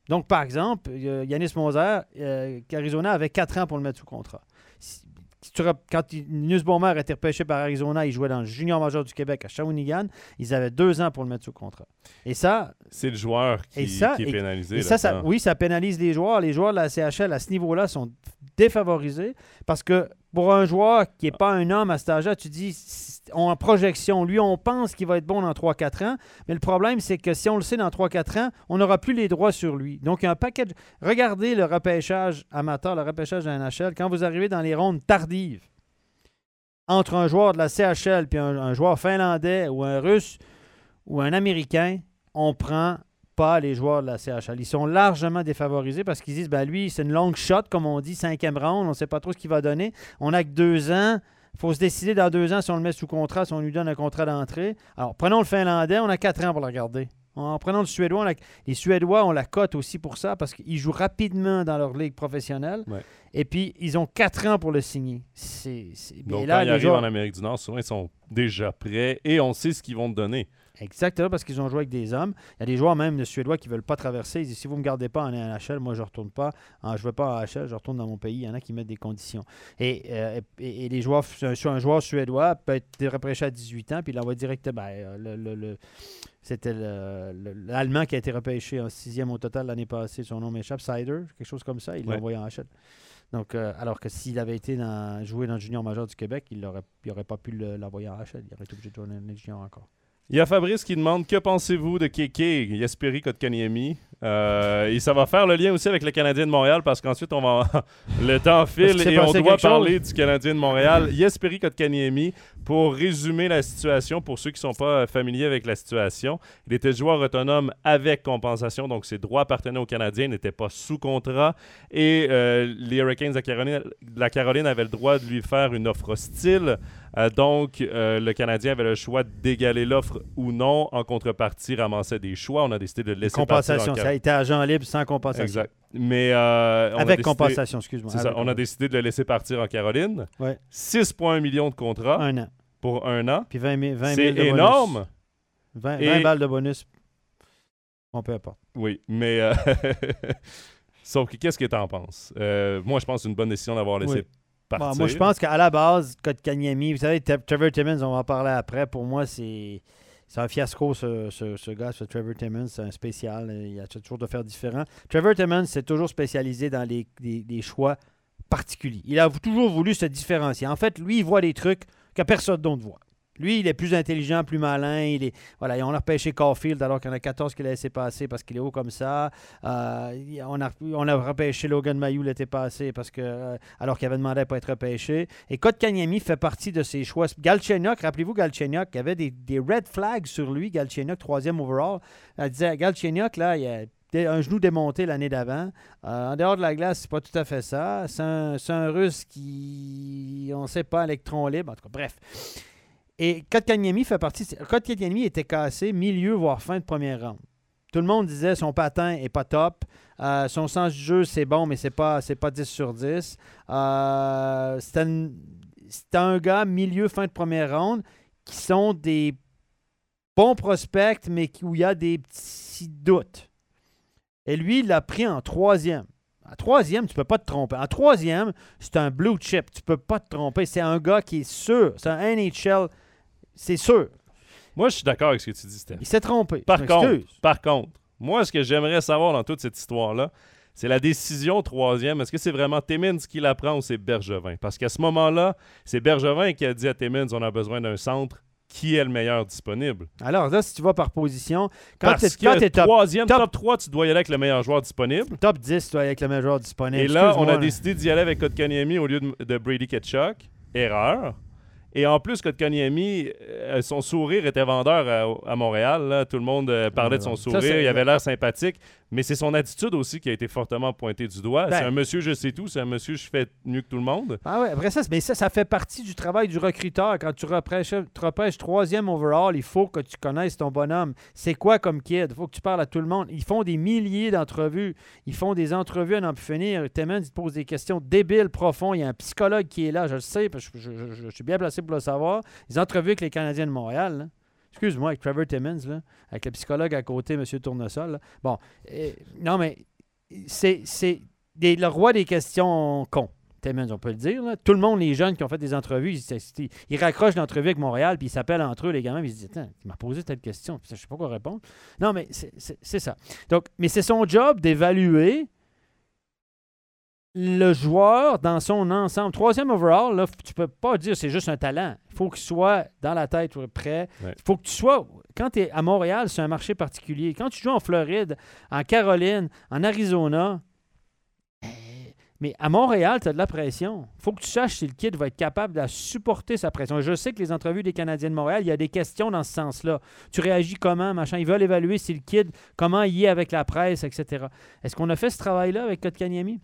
Donc, par exemple, euh, Yanis Moser, euh, qu'Arizona avait 4 ans pour le mettre sous contrat. Si- si tu rep- quand Linus Baumer a été repêché par Arizona, il jouait dans le junior majeur du Québec à Shawinigan. Ils avaient 2 ans pour le mettre sous contrat. Et ça, C'est le joueur qui, Et ça- qui est pénalisé. et ça, oui, ça pénalise les joueurs. Les joueurs de la CHL à ce niveau-là sont défavorisés parce que pour un joueur qui n'est pas un homme à cet âge-là, tu dis, en projection, lui, on pense qu'il va être bon dans 3-4 ans. Mais le problème, c'est que si on le sait dans 3-4 ans, on n'aura plus les droits sur lui. Donc, il y a un paquet. de- Regardez le repêchage amateur, le repêchage de la NHL. Quand vous arrivez dans les rondes tardives, entre un joueur de la CHL puis un joueur finlandais ou un russe ou un américain, on prend pas les joueurs de la CHL. Ils sont largement défavorisés parce qu'ils disent ben lui, c'est une longue shot, comme on dit, cinquième round, on ne sait pas trop ce qu'il va donner. On n'a que deux ans. Il faut se décider dans deux ans si on le met sous contrat, si on lui donne un contrat d'entrée. Alors, prenons le Finlandais, on a quatre ans pour le regarder. En prenant le Suédois, on les Suédois, on la cote aussi pour ça parce qu'ils jouent rapidement dans leur ligue professionnelle. Ouais. Et puis, ils ont quatre ans pour le signer. C'est, Donc, là, quand ils les arrivent joueurs- en Amérique du Nord, souvent, ils sont déjà prêts et on sait ce qu'ils vont te donner. Exactement, parce qu'ils ont joué avec des hommes. Il y a des joueurs même de Suédois qui ne veulent pas traverser. Ils disent si vous ne me gardez pas en NHL, moi je ne retourne pas. En- je ne veux pas en NHL, je retourne dans mon pays. Il y en a qui mettent des conditions. Et, euh, et, et les joueurs, sur un joueur suédois peut être repêché à 18 ans, puis il envoie direct. Ben, euh, le- le- le- c'était le- le- l'Allemand qui a été repêché en sixième au total l'année passée. Son nom m'échappe, Sider, quelque chose comme ça. Il l'a envoyé en NHL. Donc, euh, alors que s'il avait été dans, joué dans le junior majeur du Québec, il n'aurait pas pu le- l'envoyer en HL. Il aurait été obligé de jouer dans le junior encore. Il y a Fabrice qui demande que pensez-vous de Kéké, Jesperi Kotkaniemi? Euh, et ça va faire le lien aussi avec le Canadien de Montréal parce qu'ensuite on va le temps file et on doit chose? parler du Canadien de Montréal. Jesperi Kotkaniemi pour résumer la situation pour ceux qui sont pas euh, familiers avec la situation, il était joueur autonome avec compensation donc ses droits appartenaient au Canadien, n'étaient pas sous contrat et euh, les Hurricanes de la Caroline, de la Caroline avaient le droit de lui faire une offre hostile. Euh, donc, euh, le Canadien avait le choix d'égaler l'offre ou non. En contrepartie, ramassait des choix. On a décidé de le laisser partir. en Compensation, Car- ça a été agent libre sans compensation. Exact. Mais euh, on a Avec décidé- compensation, excuse-moi. C'est ça. Avec On a décidé de le laisser partir en Caroline. Ouais. 6,1 millions de contrats Un an. pour un an. Puis 20 000, 20 000 C'est de bonus. énorme. 20, Et- 20 balles de bonus. On peut importe. Oui, mais. euh, Sauf que qu'est-ce que tu en penses? Euh, moi, je pense que c'est une bonne décision d'avoir laissé Oui. partir. Bon, moi, je pense qu'à la base, Kotkaniemi, vous savez, Trevor Timmons, on va en parler après. Pour moi, c'est. C'est un fiasco, ce, ce, ce gars, ce Trevor Timmons. C'est un spécial. Il a toujours de faire différent. Trevor Timmons s'est toujours spécialisé dans les, les- les choix particuliers. Il a toujours voulu se différencier. En fait, lui, il voit des trucs que personne d'autre voit. Lui, il est plus intelligent, plus malin. Il est, voilà, on a repêché Caulfield alors qu'il y en a 14 qu'il a laissé passer parce qu'il est haut comme ça. Euh, on, a, on a repêché Logan Mayou l'été passé parce que, euh, alors qu'il avait demandé à pas être repêché. Et Kotkaniemi fait partie de ses choix. Galchenyuk, rappelez-vous Galchenyuk, il y avait des, red flags sur lui. Galchenyuk, troisième overall. Elle disait, Galchenyuk, là, il a un genou démonté l'année d'avant. Euh, en dehors de la glace, c'est pas tout à fait ça. C'est un, c'est un Russe qui, on ne sait pas, électron libre. En tout cas, bref. Et Kotkaniemi fait partie. Kotkaniemi était cassé milieu, voire fin de première round. Tout le monde disait son patin est pas top. Euh, son sens du jeu, c'est bon, mais c'est pas, c'est pas 10 sur 10. Euh, c'était un gars milieu, fin de première round qui sont des bons prospects, mais qui- où il y a des petits doutes. Et lui, il l'a pris en troisième. À troisième, tu peux pas te tromper. En troisième, c'est un blue chip. Tu peux pas te tromper. C'est un gars qui est sûr. C'est un NHL. C'est sûr. Moi, je suis d'accord avec ce que tu dis, Steph. Il s'est trompé. Par contre, par contre, moi, ce que j'aimerais savoir dans toute cette histoire-là, c'est la décision troisième. Est-ce que c'est vraiment Timmins qui la prend ou c'est Bergevin? Parce qu'à ce moment-là, c'est Bergevin qui a dit à Timmins on a besoin d'un centre. Qui est le meilleur disponible? Alors là, si tu vas par position, quand tu es, top, troisième, top- top 3, tu dois y aller avec le meilleur joueur disponible. top 10, tu vas avec le meilleur joueur disponible. Et là, on a décidé d'y aller avec Kotkaniemi au lieu de, de Brady Ketchuk. Erreur. Et en plus, Kotkaniemi, euh, son sourire était vendeur à, à Montréal. là. Tout le monde euh, parlait de son sourire. il avait l'air sympathique. Mais c'est son attitude aussi qui a été fortement pointée du doigt. Ben- c'est un monsieur, je sais tout. C'est un monsieur, je fais mieux que tout le monde. Ah ouais, après ça, mais ça, ça fait partie du travail du recruteur. Quand tu repêches, tu repêches troisième overall, il faut que tu connaisses ton bonhomme. C'est quoi comme kid? Il faut que tu parles à tout le monde. Ils font des milliers d'entrevues. Ils font des entrevues à n'en plus finir. Timmons, il te pose des questions débiles, profondes. Il y a un psychologue qui est là, je le sais, parce que je, je- je- je suis bien placé pour le savoir. Les entrevues avec les Canadiens de Montréal, là. Excuse-moi, avec Trevor Timmons, là, avec le psychologue à côté, M. Tournesol. là. Bon, euh, non, mais c'est le roi des questions cons. Timmons, on peut le dire. là. Tout le monde, les jeunes qui ont fait des entrevues, ils, raccrochent l'entrevue avec Montréal, puis ils s'appellent entre eux, les gamins, puis ils se disent Attends, il m'a posé telle question, puis je sais pas quoi répondre. Non, mais c'est ça. Donc, mais c'est son job d'évaluer le joueur dans son ensemble. Troisième overall, là, tu peux pas dire c'est juste un talent. Il faut qu'il soit dans la tête prêt. Il Ouais. faut que tu sois. Quand tu es à Montréal, c'est un marché particulier. Quand tu joues en Floride, en Caroline, en Arizona, mais à Montréal, tu as de la pression. Il faut que tu saches si le kid va être capable de supporter sa pression. Je sais que les entrevues des Canadiens de Montréal, il y a des questions dans ce sens-là. Tu réagis comment, machin? Ils veulent évaluer si le kid, comment il est avec la presse, etc. Est-ce qu'on a fait ce travail-là avec Kotkaniemi?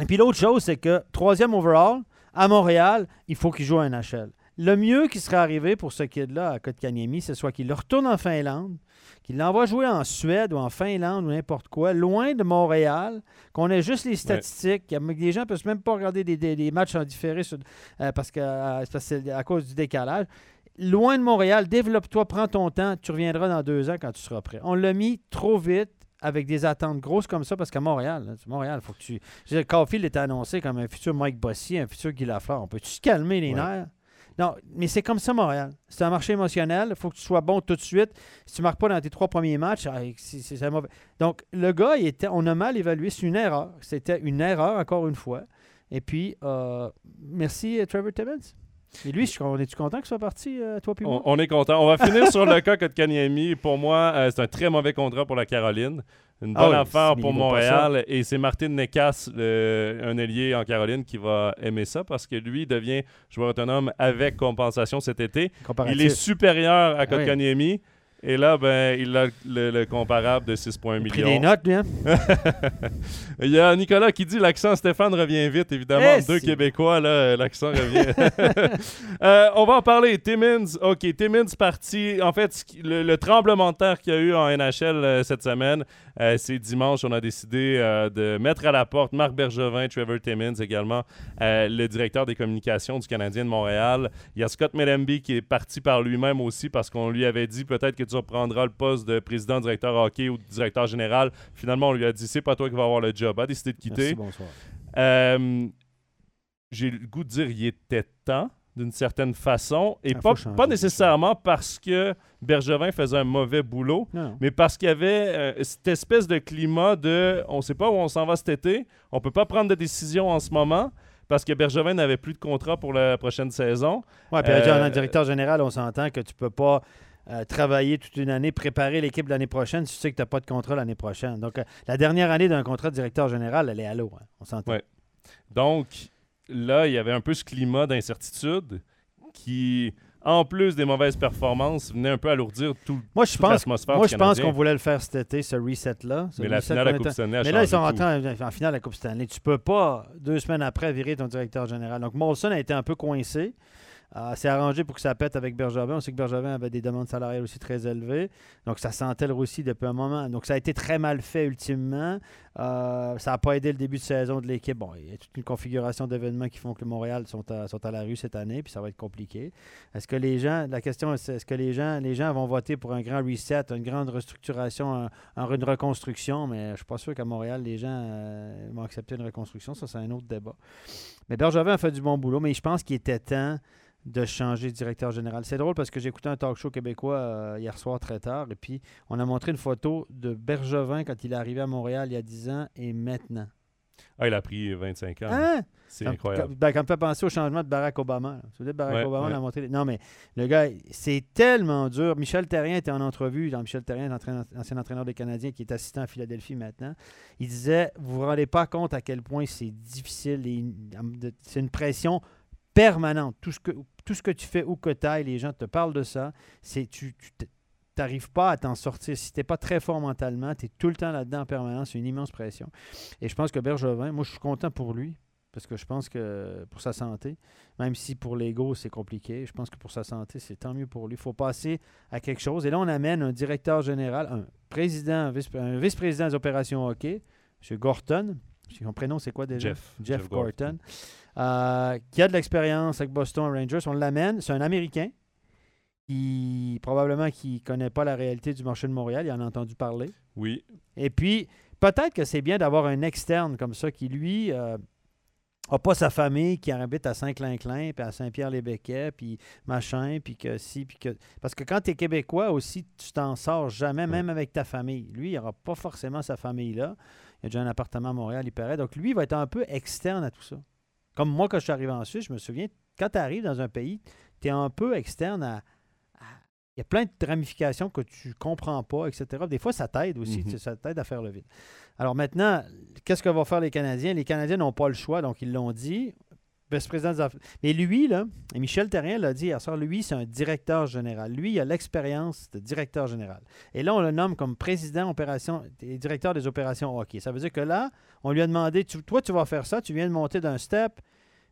Et puis l'autre chose, c'est que troisième overall, à Montréal, il faut qu'il joue à NHL. Le mieux qui serait arrivé pour ce kid-là à Kotkaniemi, c'est soit qu'il le retourne en Finlande, qu'il l'envoie jouer en Suède ou en Finlande ou n'importe quoi, loin de Montréal, qu'on ait juste les statistiques, que les gens ne peuvent même pas regarder des, des- des matchs en différé sur- euh, parce que euh, parce que c'est à cause du décalage. Loin de Montréal, développe-toi, prends ton temps, tu reviendras dans deux ans quand tu seras prêt. On l'a mis trop vite avec des attentes grosses comme ça parce qu'à Montréal, là, c'est Montréal, faut que tu. Je veux dire, Caulfield était annoncé comme un futur Mike Bossy, un futur Guy Lafleur. On peut-tu se calmer les Ouais. nerfs? Non, mais c'est comme ça, Montréal. C'est un marché émotionnel. Il faut que tu sois bon tout de suite. Si tu ne marques pas dans tes trois premiers matchs, ah, c'est mauvais. Donc, le gars, il était, on a mal évalué. C'est une erreur. C'était une erreur, encore une fois. Et puis, euh, merci, euh, Trevor Timmons. Et lui, je- on est-tu content qu'il soit parti, euh, toi puis moi? on est content. On va finir sur le cas Kotkaniemi. Pour moi, euh, c'est un très mauvais contrat pour la Caroline. Une Ah bonne oui, affaire pour. Montréal. Et c'est Martin Necas, le- un ailier en Caroline, qui va aimer ça parce que lui devient joueur autonome avec compensation cet été. Il est supérieur à Ah oui. Et là, ben, il a le, le comparable de 6,1 Il a pris millions. des notes, lui, hein? Il y a Nicolas qui dit l'accent Stéphane revient vite, évidemment. Eh, Deux Québécois, là, l'accent revient. Euh, on va en parler. Timmins, OK, Timmins parti. En fait, le, le tremblement de terre qu'il y a eu en NHL euh, cette semaine, euh, c'est dimanche. On a décidé de mettre à la porte Marc Bergevin, Trevor Timmins également, le directeur des communications du Canadien de Montréal. Il y a Scott Mellenby qui est parti par lui-même aussi parce qu'on lui avait dit peut-être que tu reprendras le poste de président, directeur hockey ou directeur général. Finalement, on lui a dit c'est pas toi qui vas avoir le job. A décidé de quitter. Merci, bonsoir. Euh, J'ai le goût de dire il était temps d'une certaine façon et Ah, pas, changer, pas nécessairement parce que Bergevin faisait un mauvais boulot, Non, mais parce qu'il y avait euh, cette espèce de climat de on sait pas où on s'en va cet été, on peut pas prendre de décision en ce moment parce que Bergevin n'avait plus de contrat pour la prochaine saison. Ouais, puis Euh, en directeur général, on s'entend que tu peux pas euh, travailler toute une année, préparer l'équipe l'année prochaine si tu sais que tu n'as pas de contrat l'année prochaine. Donc, euh, la dernière année d'un contrat de directeur général, elle est à l'eau. hein. On s'entend. Ouais. Donc là, il y avait un peu ce climat d'incertitude qui, en plus des mauvaises performances, venait un peu alourdir tout, Moi, je toute pense, l'atmosphère moi, je pense qu'on voulait le faire cet été, ce reset-là. Mais la finale Coupe Stanley a Mais là, ils sont rentrés en, en finale de la Coupe Stanley. Tu peux pas, deux semaines après, virer ton directeur général. Donc, Molson a été un peu coincé. Euh, s'est arrangé pour que ça pète avec Bergevin. On sait que Bergevin avait des demandes salariales aussi très élevées. Donc, ça sentait le Russie depuis un moment. Donc, ça a été très mal fait ultimement. Euh, ça n'a pas aidé le début de saison de l'équipe. Bon, il y a toute une configuration d'événements qui font que Montréal sont à, à la rue cette année, puis ça va être compliqué. Est-ce que les gens, la question c'est est-ce que les gens, vont voter pour un grand reset, une grande restructuration, une reconstruction, mais je ne suis pas sûr qu'à Montréal, les gens euh, vont accepter une reconstruction. Ça, c'est un autre débat. Mais Bergevin a fait du bon boulot, mais je pense qu'il était temps de changer de directeur général. C'est drôle parce que j'ai écouté un talk show québécois euh, hier soir très tard et puis on a montré une photo de Bergevin quand il est arrivé à Montréal il y a 10 ans et maintenant. Ah, il a pris 25 ans. Hein? C'est incroyable. Ben, quand, me fait penser au changement de Barack Obama. Vous savez, Barack Obama a montré. Non, mais le gars, c'est tellement dur. Michel Terrien était en entrevue. Jean-Michel Terrien, ancien entraîneur des Canadiens, qui est assistant à Philadelphie maintenant. Il disait Vous vous rendez pas compte à quel point c'est difficile. C'est une pression permanente. Tout ce que, tout ce que tu fais, où que tu ailles, les gens te parlent de ça. C'est tu, n'arrives pas à t'en sortir. Si tu n'es pas très fort mentalement, tu es tout le temps là-dedans en permanence. C'est une immense pression. Et je pense que Bergevin, moi, je suis content pour lui. Parce que je pense que pour sa santé, même si pour l'ego c'est compliqué, je pense que pour sa santé, c'est tant mieux pour lui. Il faut passer à quelque chose. Et là, on amène un directeur général, un président, un vice-président des opérations hockey, M. Gorton. Son prénom, c'est quoi déjà? Jeff. Jeff, Gorton. Euh, qui a de l'expérience avec Boston Rangers. On l'amène. C'est un Américain qui probablement qui ne connaît pas la réalité du marché de Montréal. Il en a entendu parler. Oui. Et puis, peut-être que c'est bien d'avoir un externe comme ça qui, lui, n'a euh, pas sa famille qui habite à Saint-Clinclin, puis à Saint-Pierre-les-Béquets, puis machin, puis que si, puis que... Parce que quand tu es québécois aussi, tu t'en sors jamais, même avec ta famille. Lui, il n'aura pas forcément sa famille là. Il a déjà un appartement à Montréal, il paraît. Donc, lui, il va être un peu externe à tout ça. Comme moi, quand je suis arrivé en Suisse, je me souviens, quand tu arrives dans un pays, tu es un peu externe à. Il y a plein de ramifications que tu comprends pas, etc. Des fois, ça t'aide aussi. Mhm. Ça t'aide à faire le vide. Alors maintenant, qu'est-ce que vont faire les Canadiens? Les Canadiens n'ont pas le choix, donc ils l'ont dit vice-président des affaires. Mais lui, là, et Michel Terrien l'a dit hier soir, lui, c'est un directeur général. Lui, il a l'expérience de directeur général. Et là, on le nomme comme président opération, directeur des opérations hockey. Ça veut dire que là, on lui a demandé, toi, tu vas faire ça, tu viens de monter d'un step,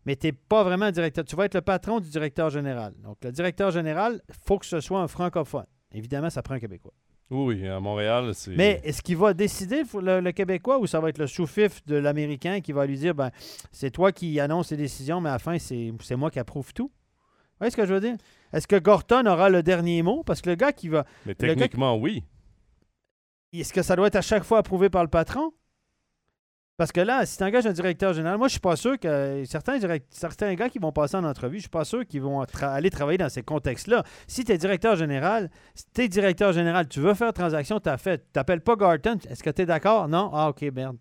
mais tu n'es pas vraiment directeur. Tu vas être le patron du directeur général. Donc, le directeur général, il faut que ce soit un francophone. Évidemment, ça prend un Québécois. Oui, à Montréal, c'est. Mais est-ce qu'il va décider, le, Québécois, ou ça va être le sous-fif de l'Américain qui va lui dire ben, c'est toi qui annonce les décisions, mais à la fin, c'est moi qui approuve tout? Vous voyez ce que je veux dire? Est-ce que Gorton aura le dernier mot? Parce que le gars qui va. Mais techniquement, oui. Est-ce que ça doit être à chaque fois approuvé par le patron? Parce que là, si tu engages un directeur général, moi, je suis pas sûr que certains, certains gars qui vont passer en entrevue, je suis pas sûr qu'ils vont aller travailler dans ces contextes-là. Si tu es directeur général, si tu es directeur général, tu veux faire transaction, tu as fait, tu t'appelles pas Garton, est-ce que tu es d'accord? Non? Ah, OK, merde.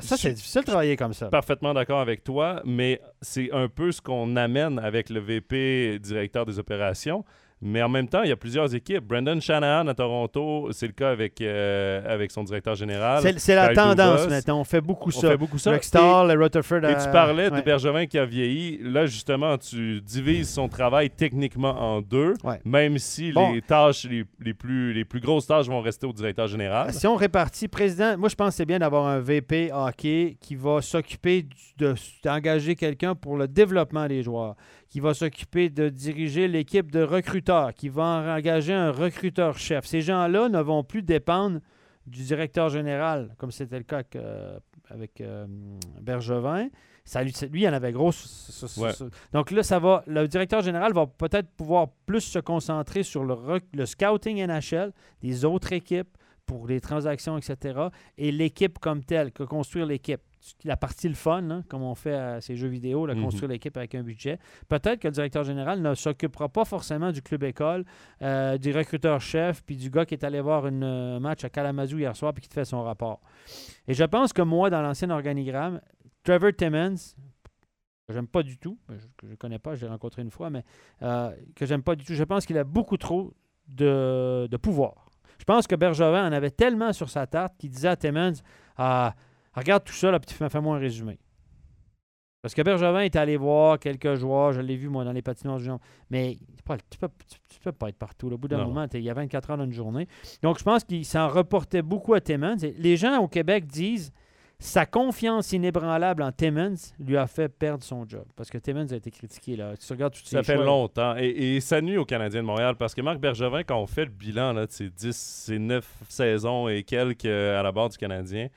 Ça, c'est difficile de travailler comme ça. Parfaitement d'accord avec toi, mais c'est un peu ce qu'on amène avec le VP directeur des opérations. Mais en même temps, il y a plusieurs équipes. Brandon Shanahan à Toronto, c'est le cas avec, euh, avec son directeur général. C'est la tendance maintenant. On fait beaucoup ça. On fait beaucoup ça. Rextall, et, Rutherford. Et tu parlais de Bergevin qui a vieilli. Là, justement, tu divises son travail techniquement en deux, même si les tâches, les, plus, les plus grosses tâches vont rester au directeur général. Si on répartit président, moi, je pense que c'est bien d'avoir un VP hockey qui va s'occuper d'engager quelqu'un pour le développement des joueurs qui va s'occuper de diriger l'équipe de recruteurs, qui va engager un recruteur-chef. Ces gens-là ne vont plus dépendre du directeur général, comme c'était le cas avec, euh, Bergevin. Ça, lui, il en avait gros. Donc là, ça va. Le directeur général va peut-être pouvoir plus se concentrer sur le, le scouting NHL des autres équipes pour les transactions, etc. Et l'équipe comme telle, que construire l'équipe la partie le fun, comme on fait à ces jeux vidéo, la mhm. construire l'équipe avec un budget. Peut-être que le directeur général ne s'occupera pas forcément du club école, euh, du recruteur-chef, puis du gars qui est allé voir un euh, match à Kalamazoo hier soir puis qui te fait son rapport. Et je pense que moi, dans l'ancien organigramme, Trevor Timmons, que j'aime pas du tout, que je ne connais pas, je l'ai rencontré une fois, mais euh, que j'aime pas du tout, je pense qu'il a beaucoup trop de, pouvoir. Je pense que Bergevin en avait tellement sur sa tarte qu'il disait à Timmons, ah, Regarde tout ça, là, puis fais-moi un résumé. Parce que Bergevin est allé voir quelques joueurs, je l'ai vu moi dans les patinoires du genre, mais tu ne peux, pas être partout. Au bout d'un moment, il y a 24 heures dans une journée. Donc je pense qu'il s'en reportait beaucoup à Timmons. Les gens au Québec disent sa confiance inébranlable en Timmons lui a fait perdre son job. Parce que Timmons a été critiqué. Là. Tu regardes tous Ça fait longtemps. Et, et, ça nuit aux Canadiens de Montréal parce que Marc Bergevin, quand on fait le bilan là, de ses 10, ses 9 saisons et quelques à la barre du Canadien,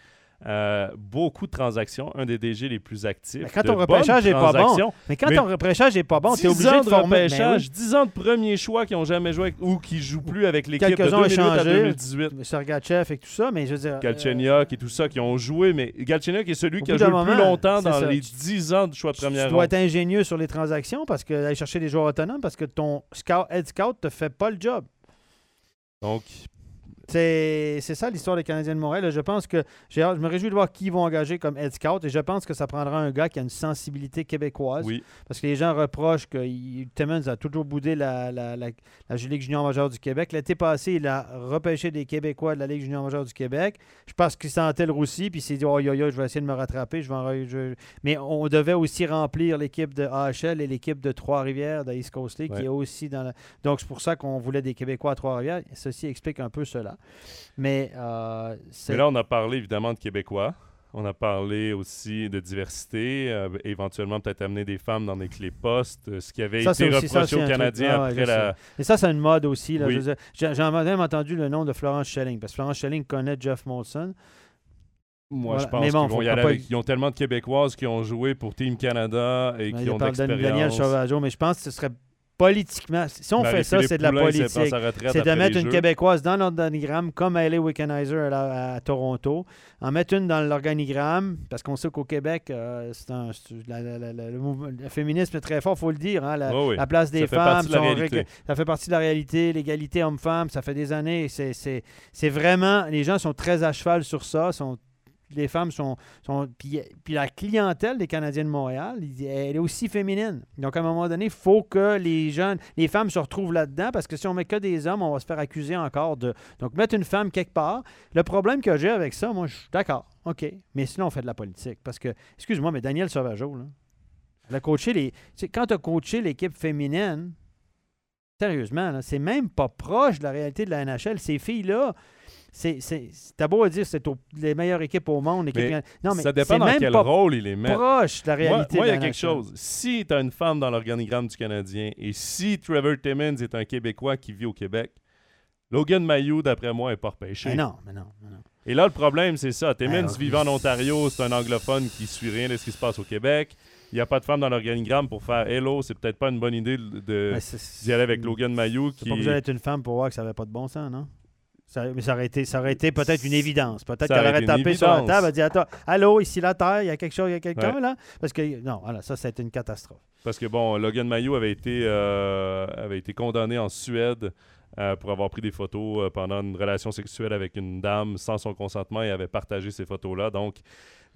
euh, beaucoup de transactions, un des DG les plus actifs. Mais quand ton repêchage n'est pas bon, mais quand ton repêchage n'est pas bon, tu es obligé de, de former. Repêchage, 10 ans de premiers choix qui n'ont jamais joué ou qui ne jouent plus avec l'équipe de 2008 à 2018. Sergachev et tout ça, mais je veux dire. Galchenyuk et tout ça qui ont joué, mais Galchenyuk est celui qui a joué le plus longtemps dans les 10 ans de choix de première Tu dois être ingénieux sur les transactions parce que aller chercher des joueurs autonomes parce que ton scout, head scout te fait pas le job. Donc, c'est ça l'histoire des Canadiens de Montréal. Je pense que je me réjouis de voir qui ils vont engager comme head scout et je pense que ça prendra un gars qui a une sensibilité québécoise. Oui. Parce que les gens reprochent que Timmons a toujours boudé la, la, la, Ligue junior majeure du Québec. L'été passé, il a repêché des Québécois de la Ligue junior majeure du Québec. Je pense qu'il sentait le roussi puis il s'est dit Oh, yo, yo, je vais essayer de me rattraper. Je vais Mais on devait aussi remplir l'équipe de AHL et l'équipe de Trois-Rivières de East Coast League qui est aussi dans la. Donc c'est pour ça qu'on voulait des Québécois à Trois-Rivières. Ceci explique un peu cela. Mais, euh, Mais là, on a parlé évidemment de Québécois. On a parlé aussi de diversité, euh, éventuellement peut-être amener des femmes dans des clés postes, euh, ce qui avait été reproché aux Canadiens ah après la. Et ça, c'est une mode aussi. J'ai même entendu le nom de Florence Schelling, parce que Florence Schelling connaît Jeff Molson. Moi, je pense qu'ils vont y aller avec... Ils ont tellement de Québécoises qui ont joué pour Team Canada et qui ont d'expérience. Daniel Sauvageau, mais je pense que ce serait politiquement, si on fait ça, c'est de la politique. C'est de mettre une Québécoise dans l'organigramme, comme Ellie Wickenheiser à, Toronto, en mettre une dans l'organigramme, parce qu'on sait qu'au Québec, euh, c'est un, le, féminisme est très fort, il faut le dire. Hein, la, place des femmes, ça fait partie de la réalité, l'égalité homme-femme, ça fait des années. C'est vraiment, les gens sont très à cheval sur ça, sont les femmes sont. puis, la clientèle des Canadiens de Montréal, elle est aussi féminine. Donc, à un moment donné, il faut que les jeunes, les femmes se retrouvent là-dedans parce que si on met que des hommes, on va se faire accuser encore de. Donc, mettre une femme quelque part. Le problème que j'ai avec ça, moi, je suis d'accord. OK. Mais sinon, on fait de la politique. Parce que, excuse-moi, mais Daniel Sauvageau, là, elle a coaché les. Quand tu as coaché l'équipe féminine, sérieusement, c'est même pas proche de la réalité de la NHL. Ces filles-là, c'est, t'as beau dire que c'est les meilleures équipes au monde. non, mais ça dépend dans quel rôle il est met. proche de la réalité. Moi, il y a quelque chose. Si tu as une femme dans l'organigramme du Canadien et si Trevor Timmons est un Québécois qui vit au Québec, Logan Mayou, d'après moi, est pas repêché. Mais non, mais non, non. Et là, le problème, c'est ça. Timmons vivant en Ontario, c'est un anglophone qui suit rien de ce qui se passe au Québec. Il n'y a pas de femme dans l'organigramme pour faire Hello, c'est peut-être pas une bonne idée de, d'y aller avec Logan Mayou. Qui... pas besoin d'être une femme pour voir que ça n'avait pas de bon sens, non? Ça, mais ça aurait été, ça aurait été peut-être une évidence. Peut-être qu'elle aurait tapé sur la table et dit Attends, allô, ici la Terre, il y a quelque chose, il y a quelqu'un là? Parce que non, voilà, ça, ça a été une catastrophe. Parce que bon, Logan Mayo avait été, euh, avait été condamné en Suède euh, pour avoir pris des photos euh, pendant une relation sexuelle avec une dame sans son consentement et avait partagé ces photos-là. Donc,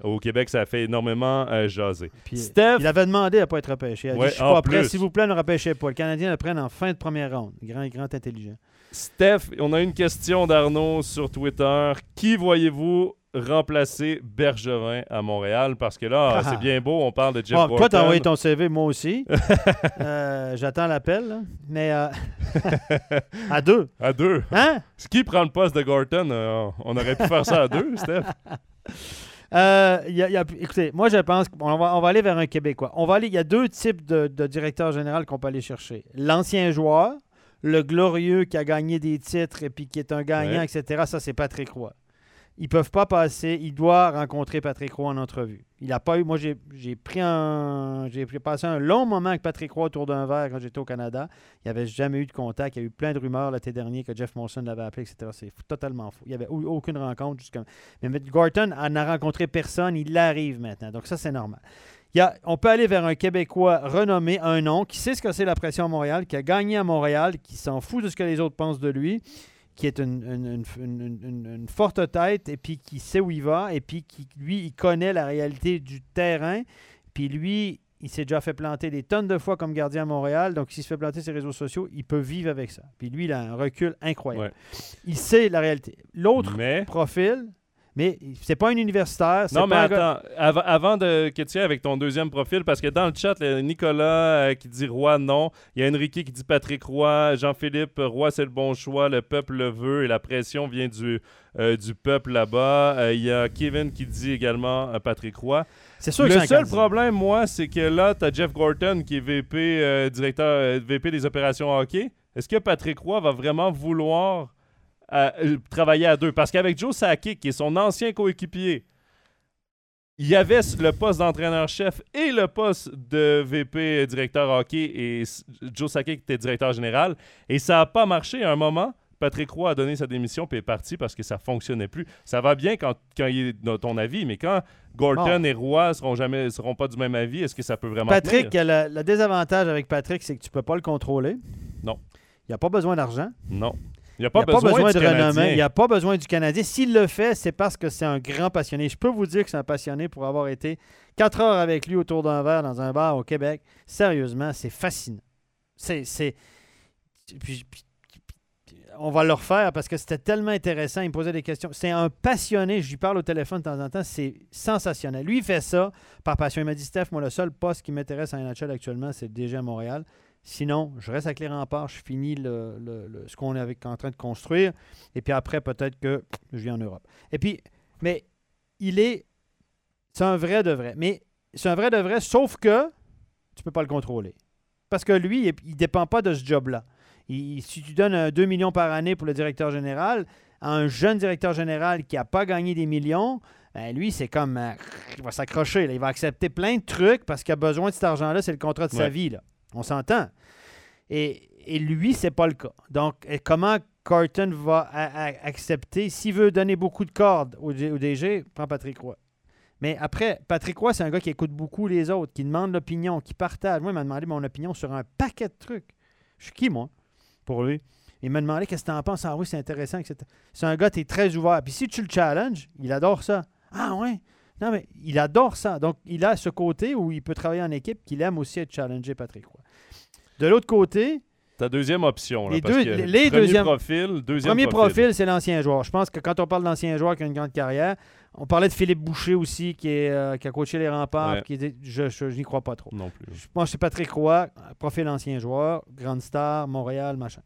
au Québec, ça a fait énormément jaser. Steph... Il avait demandé à ne pas être repêché. Il a dit, Je suis pas prêt, s'il vous plaît, ne repêchez pas. Le Canadien le prenne en fin de première ronde. Grand, grand intelligent. Steph, on a une question d'Arnaud sur Twitter. Qui voyez-vous remplacer Bergerin à Montréal? Parce que là, c'est bien beau, on parle de Jeff bon, Toi, t'as envoyé ton CV, moi aussi? Euh, j'attends l'appel, mais euh, à deux. À deux. Hein? Qui prend le poste de Gorton? Euh, on aurait pu faire ça à deux, Steph. écoutez, moi je pense qu'on va, on va aller vers un Québécois. On va aller, il y a deux types de, de directeurs généraux qu'on peut aller chercher. L'ancien joueur, le glorieux qui a gagné des titres et puis qui est un gagnant, etc., ça, c'est Patrick Roy. Ils peuvent pas passer. Il doit rencontrer Patrick Roy en entrevue. Il a pas eu. Moi, j'ai pris un. J'ai passé un long moment avec Patrick Roy autour d'un verre quand j'étais au Canada. Il n'y avait jamais eu de contact. Il y a eu plein de rumeurs l'été dernier que Jeff Monson l'avait appelé, etc. C'est totalement faux. Il n'y avait eu aucune rencontre jusqu'à. Mais Gorton n'a rencontré personne. Il l'arrive maintenant. Donc, ça, c'est normal on peut aller vers un Québécois renommé, un nom, qui sait ce que c'est la pression à Montréal, qui a gagné à Montréal, qui s'en fout de ce que les autres pensent de lui, qui est une, forte tête et puis qui sait où il va et puis qui, lui, il connaît la réalité du terrain. Puis lui, il s'est déjà fait planter des tonnes de fois comme gardien à Montréal. Donc, s'il se fait planter ses réseaux sociaux, il peut vivre avec ça. Puis lui, il a un recul incroyable. Il sait la réalité. L'autre profil, Mais c'est pas un universitaire. Non, mais attends, avant, avant de, que tu ailles avec ton deuxième profil, parce que dans le chat, il y a Nicolas euh, qui dit Roy, non. Il y a Enrique qui dit Patrick Roy. Jean-Philippe, Roy, c'est le bon choix. Le peuple le veut et la pression vient du, euh, du peuple là-bas. Euh, Il y a Kevin qui dit également Patrick Roy. C'est sûr que Le seul problème, moi, c'est que là, tu as Jeff Gorton qui est VP, directeur VP des opérations hockey. Est-ce que Patrick Roy va vraiment vouloir euh, euh, travailler à deux? Parce qu'avec Joe Sakic, qui est son ancien coéquipier, il y avait le poste d'entraîneur-chef et le poste de VP directeur hockey et Joe Sakic était directeur général. Et ça n'a pas marché à un moment. Patrick Roy a donné sa démission puis est parti parce que ça fonctionnait plus. Ça va bien quand, quand il est dans ton avis, mais quand Gorton Bon. et Roy seront jamais seront pas du même avis, est-ce que ça peut vraiment Patrick, le, le désavantage avec Patrick, c'est que tu peux pas le contrôler. Non. Il n'y a pas besoin d'argent. Non. Il n'y a pas n'y a pas besoin du de renommée. Canadien. Il n'y a pas besoin du Canadien. S'il le fait, c'est parce que c'est un grand passionné. Je peux vous dire que c'est un passionné pour avoir été quatre heures avec lui autour d'un verre dans un bar au Québec. Sérieusement, c'est fascinant. C'est. c'est- puis- puis- puis- on va le refaire parce que c'était tellement intéressant. Il me posait des questions. C'est un passionné. Je lui parle au téléphone de temps en temps. C'est sensationnel. Lui, il fait ça par passion. Il m'a dit Steph, moi, le seul poste qui m'intéresse en NHL actuellement, c'est déjà à Montréal. Sinon, je reste avec les remparts, je finis le, le- le- ce qu'on est avec- en train de construire, et puis après, peut-être que je viens en Europe. Et puis, mais il est. C'est un vrai de vrai. Mais c'est un vrai de vrai, sauf que tu peux pas le contrôler. Parce que lui, il ne dépend pas de ce job-là. Si tu donnes un 2 millions par année pour le directeur général, à un jeune directeur général qui n'a pas gagné des millions, ben lui, c'est comme. euh, il va s'accrocher. Il va accepter plein de trucs parce qu'il a besoin de cet argent-là. C'est le contrat de sa vie. Là. On s'entend. Et, et lui, c'est pas le cas. Donc, comment Carton va accepter S'il veut donner beaucoup de cordes au, DG, prends Patrick Roy. Mais après, Patrick Roy, c'est un gars qui écoute beaucoup les autres, qui demande l'opinion, qui partage. Moi, il m'a demandé mon opinion sur un paquet de trucs. Je suis qui, moi, pour lui? Il m'a demandé qu'est-ce que tu en penses. Ah oui, c'est intéressant, etc. C'est un gars, tu es très ouvert. Puis si tu le challenges, il adore ça. Ah ouais? Non, mais il adore ça. Donc, il a ce côté où il peut travailler en équipe qu'il aime aussi être challengé, Patrick Roy. De l'autre côté, Ta deuxième option. Là, Les parce deux- que les premier profil, deuxième Premier profil, c'est l'ancien joueur. Je pense que quand on parle d'ancien joueur qui a une grande carrière, on parlait de Philippe Boucher aussi, qui, est, euh, qui a coaché les remparts. Ouais. Qui est- je je- je n'y crois pas trop. Non plus. Je pense que c'est Patrick Roy, profil ancien joueur, grande star, Montréal, machin.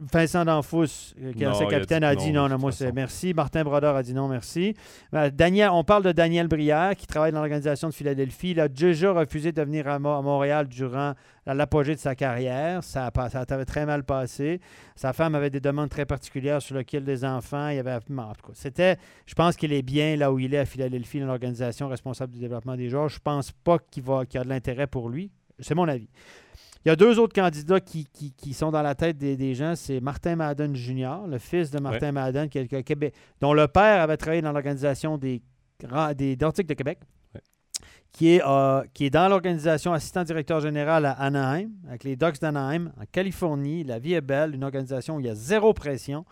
Vincent D'Anfous, euh, qui est ancien capitaine, a dit non, non, moi c'est merci. Martin Brodeur a dit non, merci. Euh, Daniel, on parle de Daniel Brière, qui travaille dans l'organisation de Philadelphie. Il a déjà refusé de venir à, Mo- à Montréal durant l'apogée de sa carrière. Ça, ça avait très mal passé. Sa femme avait des demandes très particulières sur lesquelles les enfants, il y avait. C'était. Je pense qu'il est bien là où il est à Philadelphie, dans l'organisation responsable du développement des joueurs. Je pense pas qu'il va qu'il y a de l'intérêt pour lui. C'est mon avis. Il y a deux autres candidats qui, qui- qui sont dans la tête des, des gens. C'est Martin Madden Jr., le fils de Martin Madden, qui est- Québec, dont le père avait travaillé dans l'organisation des, des Nordiques de Québec, Ouais. qui, est, euh, qui est dans l'organisation assistant directeur général à Anaheim, avec les Ducks d'Anaheim, en Californie. La vie est belle, une organisation où il y a zéro pression.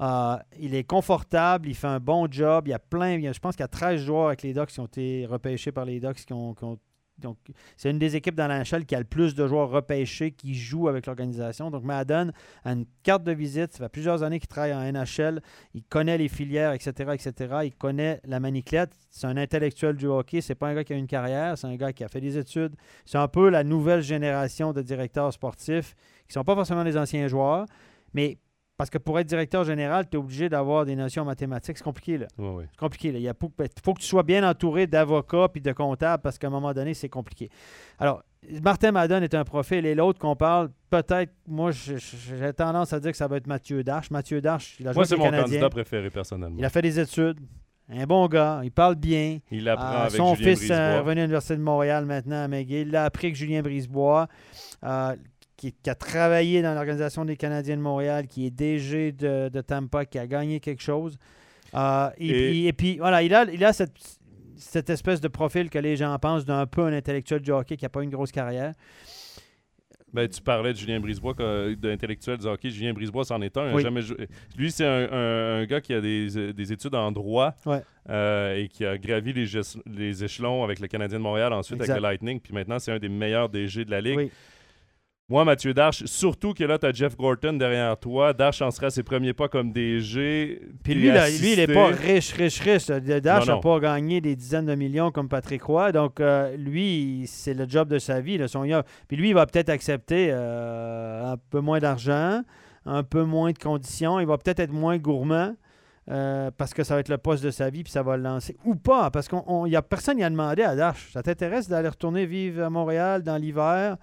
Euh, il est confortable, il fait un bon job. Il y a plein, il y a- je pense qu'il y a 13 joueurs avec les Ducks qui ont été repêchés par les Ducks qui ont, qui ont donc, c'est une des équipes dans la NHL qui a le plus de joueurs repêchés qui jouent avec l'organisation. Donc, Madden a une carte de visite. Ça fait plusieurs années qu'il travaille en NHL. Il connaît les filières, etc., etc. Il connaît la maniclette. C'est un intellectuel du hockey. C'est pas un gars qui a une carrière. C'est un gars qui a fait des études. C'est un peu la nouvelle génération de directeurs sportifs qui sont pas forcément des anciens joueurs, mais parce que pour être directeur général, tu es obligé d'avoir des notions mathématiques. C'est compliqué, là. Ouais, ouais. C'est compliqué. là. Il y a faut, faut que tu sois bien entouré d'avocats puis de comptables parce qu'à un moment donné, c'est compliqué. Alors, Martin Madden est un profil et l'autre qu'on parle, peut-être, moi, j'ai tendance à dire que ça va être Mathieu Darche. Mathieu Darche, il a joué Moi, c'est mon Canadiens. candidat préféré, personnellement. Il a fait des études. Un bon gars. Il parle bien. Il apprend Euh, avec son Julien fils est revenu à l'Université de Montréal maintenant à McGill. Il a appris avec Julien Brisebois, euh, qui, qui a travaillé dans l'Organisation des Canadiens de Montréal, qui est DG de, de Tampa, qui a gagné quelque chose. Euh, et, Et- puis, et puis, voilà, il a, il a cette, cette espèce de profil que les gens pensent d'un peu un intellectuel du hockey qui n'a pas une grosse carrière. Ben, tu parlais de Julien Brisebois, d'intellectuel du hockey. Julien Brisebois, c'en est un. Oui. jamais jou- Lui, c'est un, un- un gars qui a des, des études en droit Ouais. euh, et qui a gravi les, les échelons avec le Canadien de Montréal, ensuite Exact. avec le Lightning. Puis maintenant, c'est un des meilleurs DG de la Ligue. Oui. Moi, Mathieu Darche, surtout que là, tu as Jeff Gorton derrière toi. Darche en sera à ses premiers pas comme DG. Puis lui, là, lui il n'est pas riche, riche, riche. Darche n'a pas gagné des dizaines de millions comme Patrick Roy. Donc, euh, lui, c'est le job de sa vie. Là, son... Puis lui, il va peut-être accepter euh, un peu moins d'argent, un peu moins de conditions. Il va peut-être être moins gourmand. Euh, parce que ça va être le poste de sa vie, puis ça va le lancer. Ou pas, parce qu'il n'y a personne qui a demandé à Darche. Ça t'intéresse d'aller retourner vivre à Montréal dans l'hiver?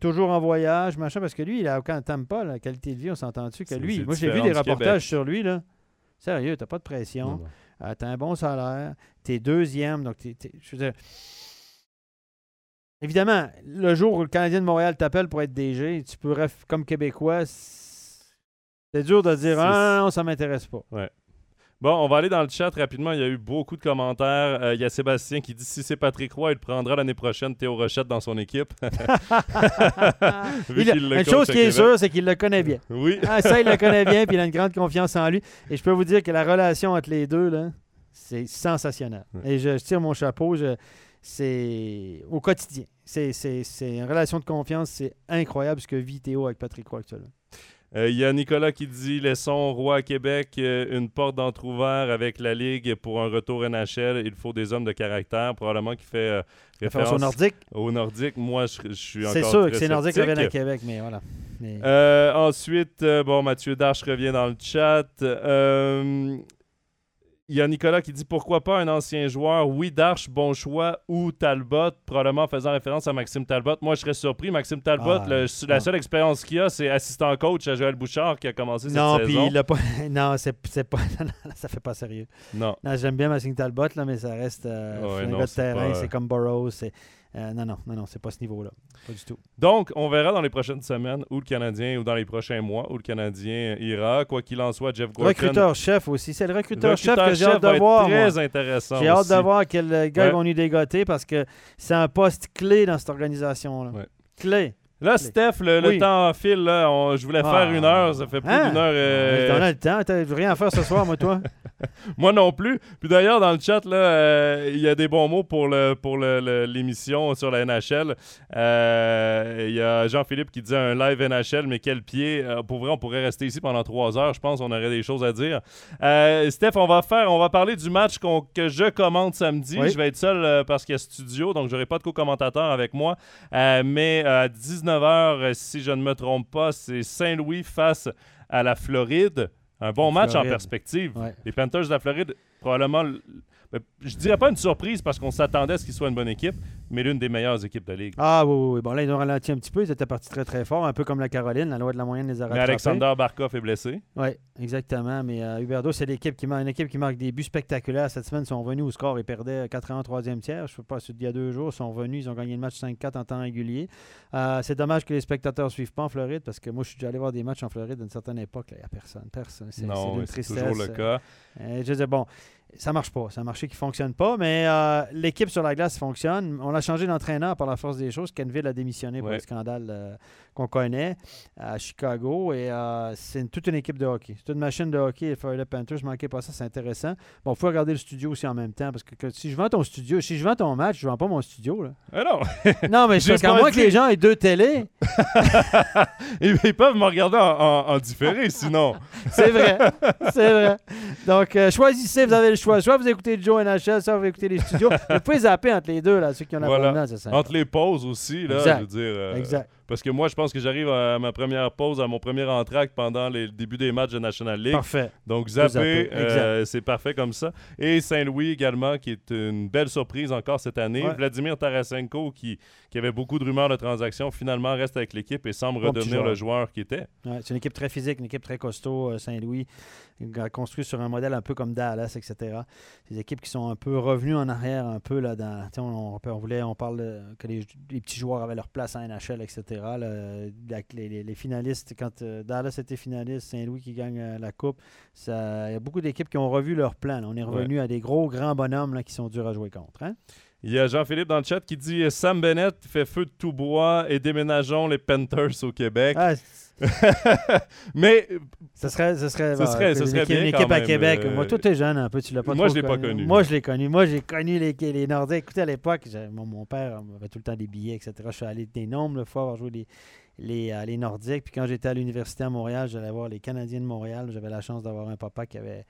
Toujours en voyage, machin, parce que lui, il a aucun pas la qualité de vie, on s'entend-tu que lui, moi j'ai vu des reportages sur lui, là. Sérieux, t'as pas de pression, euh, t'as un bon salaire, t'es deuxième, donc t'es, je veux dire, Évidemment, le jour où le Canadien de Montréal t'appelle pour être DG, tu pourrais, comme Québécois, c'est dur de dire Ah non, ça m'intéresse pas. Ouais. Bon, on va aller dans le chat rapidement. Il y a eu beaucoup de commentaires. Euh, il y a Sébastien qui dit si c'est Patrick Roy, il prendra l'année prochaine Théo Rochette dans son équipe. une chose qui est sûre, c'est qu'il le connaît bien. Oui. Ah, ça, il le connaît bien, puis il a une grande confiance en lui. Et je peux vous dire que la relation entre les deux, là, c'est sensationnel. Et je, tire mon chapeau. c'est au quotidien. C'est une relation de confiance. C'est incroyable ce que vit Théo avec Patrick Roy actuellement. Euh, il y a Nicolas qui dit Laissons Roi à Québec euh, une porte d'entrouvert avec la Ligue pour un retour NHL. Il faut des hommes de caractère. Probablement qui fait euh, référence au Nordique. Au Nordique. Moi, je, suis encore. C'est sûr que c'est Nordique qui revient à Québec, mais voilà. ensuite, bon, Mathieu Darche revient dans le chat. Il y a Nicolas qui dit pourquoi pas un ancien joueur? Oui, Darche, bon choix. Ou Talbot, probablement faisant référence à Maxime Talbot. Moi, je serais surpris. Maxime Talbot, ah, la seule expérience qu'il a, c'est assistant coach à Joël Bouchard qui a commencé cette non, saison. Non, puis non, c'est, pas. ça fait pas sérieux. Non. j'aime bien Maxime Talbot, là, mais ça reste euh, un gars de terrain. C'est comme Burroughs. Euh, non, non, non, non, c'est pas ce niveau-là. Pas du tout. Donc, on verra dans les prochaines semaines où le Canadien, ou dans les prochains mois, où le Canadien ira. Quoi qu'il en soit, Jeff Gorton. Recruteur-chef aussi. C'est le recruteur-chef que j'ai hâte de voir. très intéressant. J'ai hâte de voir quel gars ils vont nous dégoter parce que c'est un poste clé dans cette organisation-là. Clé. Là, Steph, le, temps file. Là, je voulais faire une heure. Ça fait plus hein? d'une heure. Euh... T'en as le temps. T'as rien à faire ce soir, moi, toi? moi non plus. Puis d'ailleurs, dans le chat, euh, il y a des bons mots pour, le, pour l'émission sur la NHL. Euh, il y a Jean-Philippe qui dit un live NHL, mais quel pied. Euh, pour vrai, on pourrait rester ici pendant trois heures. Je pense qu'on aurait des choses à dire. Steph, on va faire, on va parler du match que je commande samedi. Je vais être seul parce qu'il y a studio, donc j'aurai pas de co-commentateur avec moi. mais à 19 h si je ne me trompe pas, c'est Saint-Louis face à la Floride. Un bon match en perspective. Les Panthers de la Floride, probablement ben, je dirais pas une surprise parce qu'on s'attendait à ce qu'ils soient une bonne équipe, mais l'une des meilleures équipes de la Ligue. Ah oui, oui, Bon, là, ils ont ralenti un petit peu. Ils étaient partis très, très fort, un peu comme la Caroline. La loi de la moyenne les a Mais Alexander Barkov est blessé. Oui, exactement. Mais euh, Huberdo, c'est l'équipe qui une équipe qui marque des buts spectaculaires. Cette semaine, ils sont venus au score et perdaient 4 en 3e tiers. Je ne sais pas, il y a deux jours, ils sont venus. Ils ont gagné le match 5-4 en temps régulier. Euh, c'est dommage que les spectateurs ne suivent pas en Floride parce que moi, je suis déjà allé voir des matchs en Floride à une certaine époque. Il n'y a personne. Personne. C'est, non, c'est toujours le cas. Euh, je disais, bon, ça marche pas. C'est un marché qui fonctionne pas, mais euh, l'équipe sur la glace fonctionne. On a changé d'entraîneur par la force des choses. Kenville a démissionné pour le scandale euh, qu'on connaît à Chicago et euh, c'est toute une équipe de hockey. C'est une machine de hockey. Les Florida Panthers, je manquais pas ça, c'est intéressant. Bon, il faut regarder le studio aussi en même temps parce que, si je vends ton studio, si je vends ton match, je vends pas mon studio. Là. Ah non! non, mais c'est qu'à moins que les gens aient deux télés. ils, peuvent me regarder en, différé sinon. c'est vrai. C'est vrai. Donc, choisissez, vous avez le choix Soit vous écoutez Joe NHL, soit vous écoutez les studios. vous pouvez zapper entre les deux, là, ceux qui ont voilà. Entre les pauses aussi, là, je veux dire. Euh, exact. Parce que moi, je pense que j'arrive à ma première pause, à mon premier entracte pendant les débuts des matchs de National League. Parfait. Donc, zapper, euh, c'est parfait comme ça. Et Saint-Louis également, qui est une belle surprise encore cette année. Vladimir Tarasenko, qui, qui avait beaucoup de rumeurs de transactions, finalement reste avec l'équipe et semble redevenir le joueur qui était. c'est une équipe très physique, une équipe très costaud, euh, Saint-Louis, construit sur un modèle un peu comme Dallas, etc. Des équipes qui sont un peu revenues en arrière, un peu là dans. On, on, voulait, on parle que les, les, petits joueurs avaient leur place en NHL, etc les, finalistes, quand euh, Dallas était finaliste, Saint-Louis qui gagne euh, la Coupe, il y a beaucoup d'équipes qui ont revu leur plan. On est revenu à des gros, grands bonhommes qui sont durs à jouer contre. Hein? Il y a Jean-Philippe dans le chat qui dit Sam Bennett fait feu de tout bois et déménageons les Panthers au Québec. Ah, mais ce serait, ce serait, bon, serait- bien une quand équipe à même, Québec. euh, Moi, tout est jeune un peu. Tu l'as pas Moi, trop je l'ai pas connu. Moi, je l'ai connu. Moi, j'ai connu les, les Nordiques. Écoutez, à l'époque, mon, mon père avait tout le temps des billets, etc. Je suis allé des nombres de fois avoir joué les, les, euh, les Nordiques. Puis quand j'étais à l'université à Montréal, j'allais voir les Canadiens de Montréal. J'avais la chance d'avoir un papa qui avait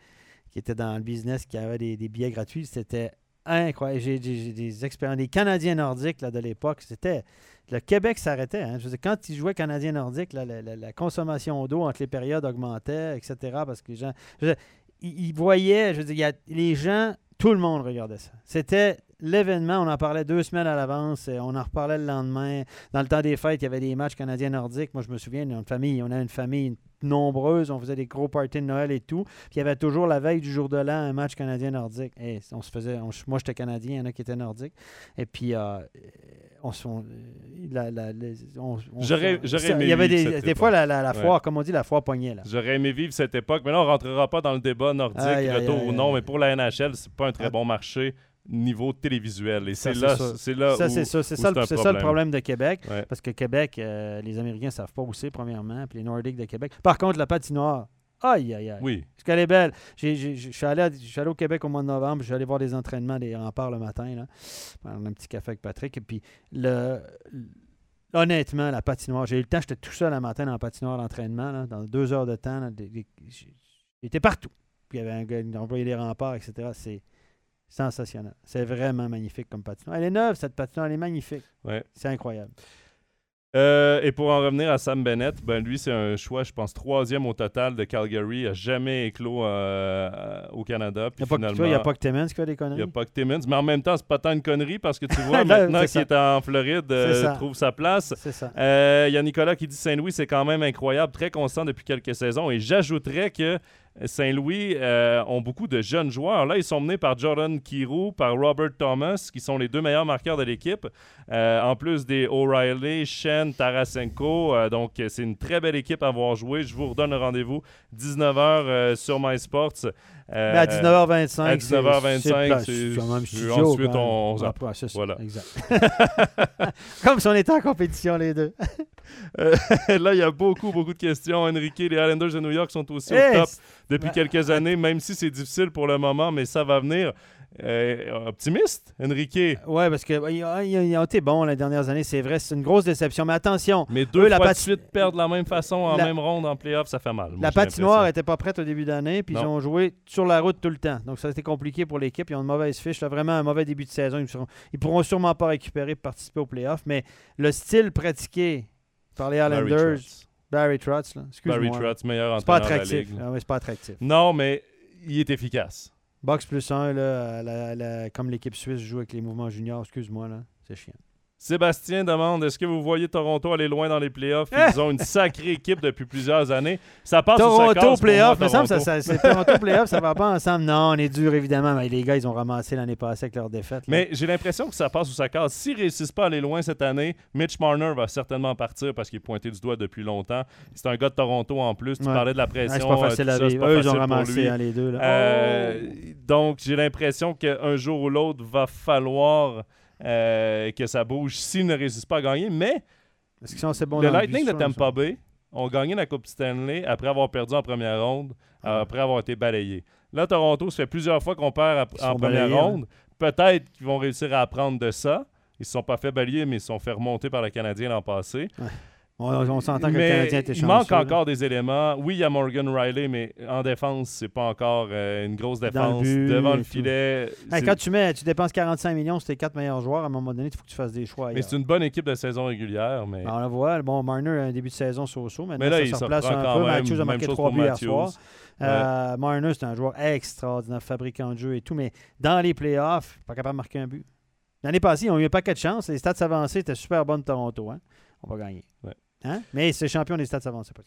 qui était dans le business, qui avait des, des billets gratuits. C'était incroyable. J'ai des expériences. Les Canadiens nordiques là, de l'époque, c'était. Le Québec s'arrêtait. hein. Je veux dire, quand ils jouaient Canadiens nordiques, la, la- consommation d'eau entre les périodes augmentait, etc. Parce que les gens. je veux dire, ils, ils voyaient, je veux dire, il y a- les gens, tout le monde regardait ça. C'était l'événement, on en parlait deux semaines à l'avance, et on en reparlait le lendemain. Dans le temps des fêtes, il y avait des matchs canadiens nordiques. Moi, je me souviens, une famille, on a une famille nombreuse, on faisait des gros parties de Noël et tout. Puis il y avait toujours la veille du jour de l'an un match canadien nordique. Et on se faisait, on- moi j'étais canadien, il y en a qui étaient nordiques. Et puis euh, on se, J'aurais- aimé Il y avait des, fois la, la- la Ouais. foire, comme on dit, la foire poignée là. J'aurais aimé vivre cette époque, mais là, on rentrera pas dans le débat nordique, Aïe, retour aïe, ou non, mais pour la NHL, c'est pas un très Ah. bon marché niveau télévisuel. Et c'est là, c'est là Ça, où... c'est ça, c'est ça, le- c'est ça le problème. de Québec. Ouais. Parce que Québec, euh, les Américains ne savent pas où c'est, premièrement, puis les Nordiques de Québec. Par contre, la patinoire, aïe, aïe, aïe. Oui, Parce qu'elle est belle. Je suis allé, au Québec au mois de novembre. Je suis allé voir des entraînements des remparts le matin. Là, prendre un petit café avec Patrick. Et puis, le, honnêtement, la patinoire, j'ai eu le temps. J'étais tout seul le matin dans la patinoire d'entraînement. Dans deux heures de temps. J'étais partout. Puis il y avait un gars qui employait les remparts, etc. C'est sensationnel. C'est vraiment magnifique comme patinoire. Elle est neuve, cette patinoire. Elle est magnifique. ouais. C'est incroyable. Euh, et pour en revenir à Sam Bennett, ben lui, c'est un choix, je pense, troisième au total de Calgary. Il n'a jamais éclos euh, au Canada. Il n'y a, pas que- il a pas Timmins qui fait des il conneries. n'y a pas que Timmins. Mais en même temps, c'est pas tant une connerie parce que tu vois, maintenant qu'il est en Floride, euh, trouve sa place. C'est ça. Euh, Il y a Nicolas qui dit Saint-Louis, c'est quand même incroyable, très constant depuis quelques saisons. Et j'ajouterais que Saint-Louis euh, ont beaucoup de jeunes joueurs. Là, ils sont menés par Jordan Kirou, par Robert Thomas, qui sont les deux meilleurs marqueurs de l'équipe. Euh, en plus des O'Reilly, Shen, Tarasenko. Euh, donc, c'est une très belle équipe à voir jouer. Je vous redonne rendez-vous 19h sur MySports. Euh, Mais à 19h25, à c'est- 19h25, c'est ensuite, même. on- on Voilà. Exact. Comme si on était en compétition, les deux. Euh, là, il y a beaucoup, beaucoup de questions. Enrique, les Islanders de New York sont aussi au top depuis quelques années, même si c'est difficile pour le moment, mais ça va venir. Euh, optimiste, Enrique? Ouais, parce qu'ils ils, ils- ils ont été bons les dernières années, c'est vrai. C'est une grosse déception. Mais attention, Mais deux Eux, la de suite perdre de la même façon en La- même ronde en playoff, ça fait mal. Moi, la patinoire n'était pas prête au début d'année, puis ils ont joué sur la route tout le temps. Donc ça a été compliqué pour l'équipe. Ils ont une mauvaise fiche. là, vraiment un mauvais début de saison. Ils, seront- ils pourront sûrement pas récupérer pour participer aux playoffs. Mais le style pratiqué par les Trotz. Barry Trotz, là, Barry. Trotz, meilleur C'est pas entraîneur de la attractif. ligue. Ah c'est pas attractif. Non, mais il est efficace. Box plus 1, là, la- la- comme l'équipe suisse joue avec les mouvements juniors, excuse-moi, là, c'est chiant. Sébastien demande est-ce que vous voyez Toronto aller loin dans les playoffs! Ils ont une sacrée équipe depuis plusieurs années. Ça passe ou ça Toronto casse pour playoff, moi, me semble, ça, ça, c'est Toronto playoff, ça va pas ensemble. Non, on est dur évidemment, mais les gars, ils ont ramassé l'année passée avec leur défaite. là. Mais j'ai l'impression que ça passe ou ça casse. S'ils réussissent pas à aller loin cette année, Mitch Marner va certainement partir parce qu'il est pointé du doigt depuis longtemps. C'est un gars de Toronto en plus. Tu Ouais. parlais de la pression. c'est pas euh, facile tout à ça, vivre. Eux, ils ont ramassé hein, les deux. Là. Euh, Oh! Donc, j'ai l'impression qu'un jour ou l'autre, va falloir euh, que ça bouge s'ils ne réussissent pas à gagner. Mais sont le Lightning de Tampa Bay ont gagné la Coupe Stanley après avoir perdu en première ronde, euh, après avoir été balayés. Là, Toronto, ça fait plusieurs fois qu'on perd à- en première balayés, ronde. Peut-être qu'ils vont réussir à apprendre de ça. Ils ne se sont pas fait balayer, mais ils se sont fait remonter par le Canadien l'an passé. On, on s'entend que le Mais Canadien était il chanceux. manque là. encore des éléments. Oui, il y a Morgan Riley, mais en défense, c'est pas encore euh, une grosse le défense. Devant le filet. Hey, quand tu mets, tu dépenses 45 millions sur tes quatre meilleurs joueurs, à un moment donné, il faut que tu fasses des choix. mais c'est une bonne équipe de saison régulière. Mais, Ben, on le voit, bon, Marner a un début de saison so-so. Maintenant, mais là, ça il se replace un peu. même. Matthews a marqué chose trois pour buts hier soir. Euh, Marner, c'est un joueur extraordinaire, fabricant de jeu et tout, mais dans les playoffs, pas capable de marquer un but. L'année passée, ils ont eu un paquet de chance. Les stats avancés étaient super bonnes de Toronto. Hein? On va gagner. Ouais. Hein? Mais c'est champion des stats avancés. pas-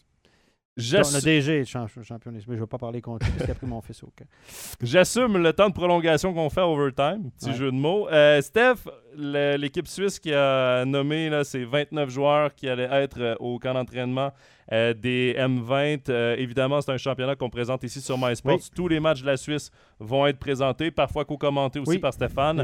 J'ass- Le DG est champ- champion des mais Je ne veux pas parler contre lui parce qu'il a pris mon fils au. J'assume le temps de prolongation qu'on fait overtime. Petit Ouais. jeu de mots. Euh, Steph, l'équipe suisse qui a nommé là, ces 29 joueurs qui allaient être au camp d'entraînement euh, des M20. Euh, évidemment, c'est un championnat qu'on présente ici sur MySports. Tous les matchs de la Suisse vont être présentés, parfois co-commentés aussi par Stéphane.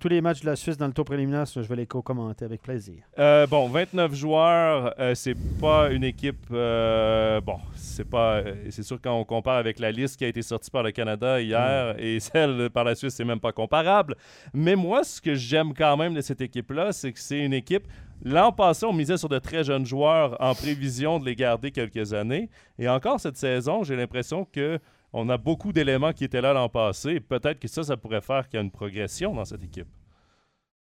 tous les matchs de la Suisse dans le tour préliminaire, je vais les co-commenter avec plaisir. Euh, bon, 29 joueurs, c'est pas une équipe. bon, c'est pas. c'est sûr quand on compare avec la liste qui a été sortie par le Canada hier mm. et celle par la Suisse, c'est même pas comparable. Mais moi, ce que j'aime quand même de cette équipe-là, c'est que c'est une équipe L'an passé, on misait sur de très jeunes joueurs en prévision de les garder quelques années. Et encore cette saison, j'ai l'impression que on a beaucoup d'éléments qui étaient là l'an passé. Peut-être que ça, ça pourrait faire qu'il y a une progression dans cette équipe.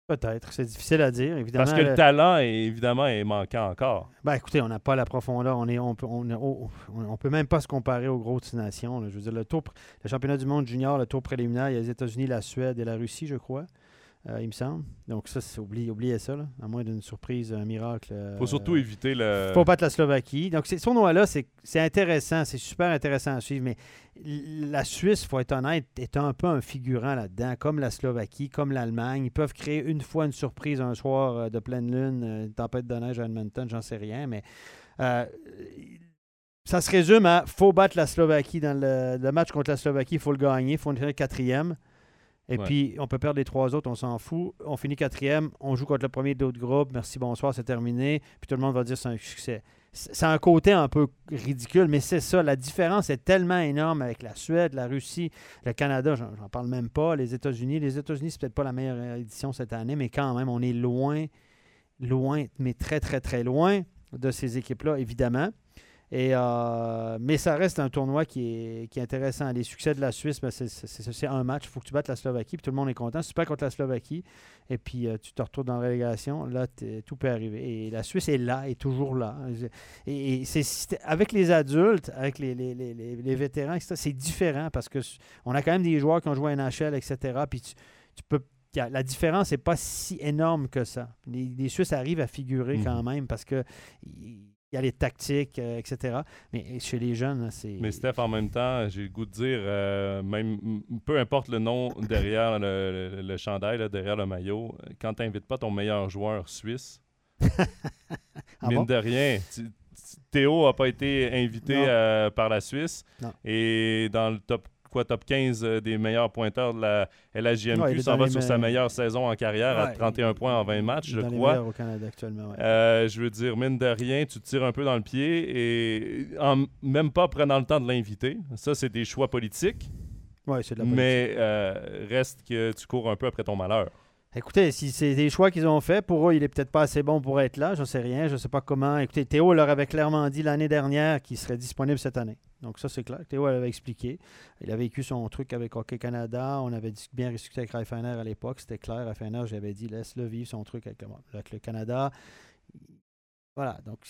Peut-être. C'est difficile à dire, évidemment. Parce que le talent, est, évidemment, est manquant encore. Ben, écoutez, on n'a pas la profondeur. On est, on peut, on, peut même pas se comparer aux grosses nations. Je veux dire, le, tour, le championnat du monde junior, le tour préliminaire, il y a les États-Unis, la Suède et la Russie, je crois. Euh, il me semble. Donc ça, c'est oubliez, ça, là, à moins d'une surprise, un miracle. Il euh, faut surtout éviter le... faut battre la Slovaquie. Donc ce tournoi-là, c'est intéressant, c'est super intéressant à suivre, mais la Suisse, il faut être honnête, est un peu un figurant là-dedans, comme la Slovaquie, comme l'Allemagne. Ils peuvent créer une fois une surprise un soir euh, de pleine lune, une tempête de neige à Edmonton, j'en sais rien, mais... ça se résume à faut battre la Slovaquie dans le, match contre la Slovaquie, il faut le gagner, il faut finir quatrième. Et puis, on peut perdre les trois autres, on s'en fout. On finit quatrième, on joue contre le premier de l'autre groupe. Merci, bonsoir, c'est terminé. Puis tout le monde va dire c'est un succès. C'est un côté un peu ridicule, mais c'est ça. La différence est tellement énorme avec la Suède, la Russie, le Canada, j'en parle même pas, les États-Unis. Les États-Unis, c'est peut-être pas la meilleure édition cette année, mais quand même, on est loin, loin, mais très, très, très loin de ces équipes-là, évidemment. Et, euh, mais ça reste un tournoi qui est, qui est, intéressant. Les succès de la Suisse, ben c'est un match. Il faut que tu battes la Slovaquie, puis tout le monde est content. Si tu perds contre la Slovaquie, et puis euh, tu te retrouves dans la relégation, là, tout peut arriver. Et la Suisse est là, est toujours là. Et, c'est avec les adultes, avec les, les, les, les vétérans, c'est différent parce qu'on a quand même des joueurs qui ont joué à NHL, etc. Puis tu, tu peux la différence n'est pas si énorme que ça. Les, Suisses arrivent à figurer mmh quand même parce que y a les tactiques, euh, etc. Mais chez les jeunes, c'est. Mais Steph, en même temps, j'ai le goût de dire, euh, même peu importe le nom derrière le, chandail, derrière le maillot, quand tu n'invites pas ton meilleur joueur suisse, ah mine de rien, Théo n'a pas été invité euh, par la Suisse. Et dans le top top 15 euh, des meilleurs pointeurs de la LHJMQ. s'en va sur sa meilleure saison en carrière à 31 points en 20 matchs, je crois. au Canada actuellement. Euh, je veux dire, mine de rien, tu te tires un peu dans le pied et en même pas prenant le temps de l'inviter. Ça, c'est des choix politiques. Oui, c'est de la politique. Mais euh, reste que tu cours un peu après ton malheur. Écoutez, si c'est des choix qu'ils ont fait, pour eux, il est peut-être pas assez bon pour être là. Je sais rien, je ne sais pas comment. Écoutez, Théo leur avait clairement dit l'année dernière qu'il serait disponible cette année. Donc ça, c'est clair. Théo avait expliqué. Il a vécu son truc avec Hockey Canada. On avait bien discuté avec Raifeiner à l'époque. C'était clair. Raifeiner, j'avais dit, laisse-le vivre son truc avec le, Canada. Voilà. Donc,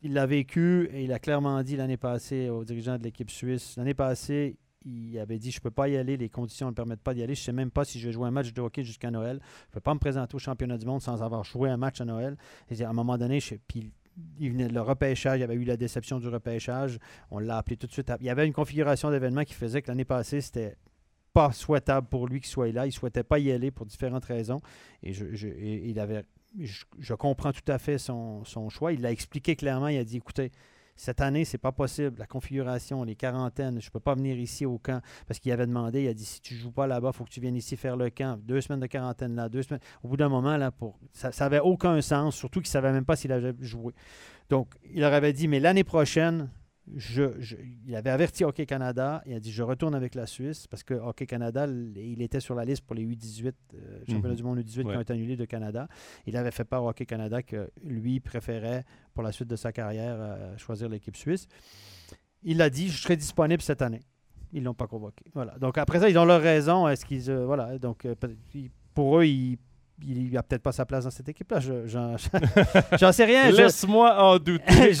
il l'a vécu et il a clairement dit l'année passée aux dirigeants de l'équipe suisse. L'année passée, il avait dit Je ne peux pas y aller, les conditions ne me permettent pas d'y aller. Je ne sais même pas si je vais jouer un match de hockey jusqu'à Noël. Je ne peux pas me présenter au championnat du monde sans avoir joué un match à Noël. Et à un moment donné, je, puis il venait le repêchage, il avait eu la déception du repêchage. On l'a appelé tout de suite. Il y avait une configuration d'événements qui faisait que l'année passée, c'était pas souhaitable pour lui qu'il soit là. Il ne souhaitait pas y aller pour différentes raisons. Et je, il avait, je, comprends tout à fait son, son choix. Il l'a expliqué clairement. Il a dit écoutez, cette année, c'est pas possible. La configuration, les quarantaines, je peux pas venir ici au camp parce qu'il avait demandé, il a dit si tu joues pas là-bas, il faut que tu viennes ici faire le camp. Deux semaines de quarantaine là, deux semaines. Au bout d'un moment, là, pour ça n'avait aucun sens, surtout qu'il ne savait même pas s'il avait joué. Donc, il leur avait dit, mais l'année prochaine, je, il avait averti Hockey Canada. Il a dit Je retourne avec la Suisse parce que Hockey Canada, il était sur la liste pour les 8-18 euh, championnats mhm. du monde U18 qui ont été annulés de Canada. Il avait fait part au Hockey Canada que lui préférait, pour la suite de sa carrière, euh, choisir l'équipe suisse. Il a dit Je serai disponible cette année. Ils ne l'ont pas convoqué. Voilà. Donc après ça, ils ont leur raison. Est-ce qu'ils. Euh, voilà. Donc pour eux, ils il n'a peut-être pas sa place dans cette équipe-là. J'en sais rien. Laisse-moi en douter.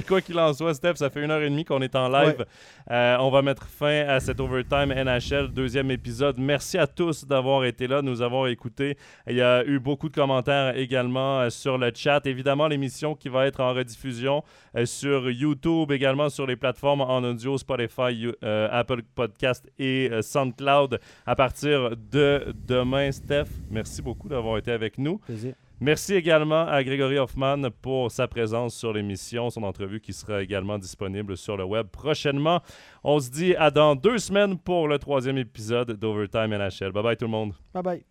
Quoi qu'il en soit, Steph, ça fait une heure et demie qu'on est en live. Euh, on va mettre fin à cet Overtime NHL, deuxième épisode. Merci à tous d'avoir été là, nous avoir écoutés. Il y a eu beaucoup de commentaires également euh, sur le chat. Évidemment, l'émission qui va être en rediffusion euh, sur YouTube, également sur les plateformes en audio, Spotify, Apple Podcast et SoundCloud à partir de demain. Steph, merci beaucoup d'avoir d'avoir été avec nous. Plaisir. Merci également à Grégory Hoffman pour sa présence sur l'émission, son entrevue qui sera également disponible sur le web prochainement. On se dit à dans deux semaines pour le troisième épisode d'Overtime NHL. Bye bye tout le monde. Bye bye.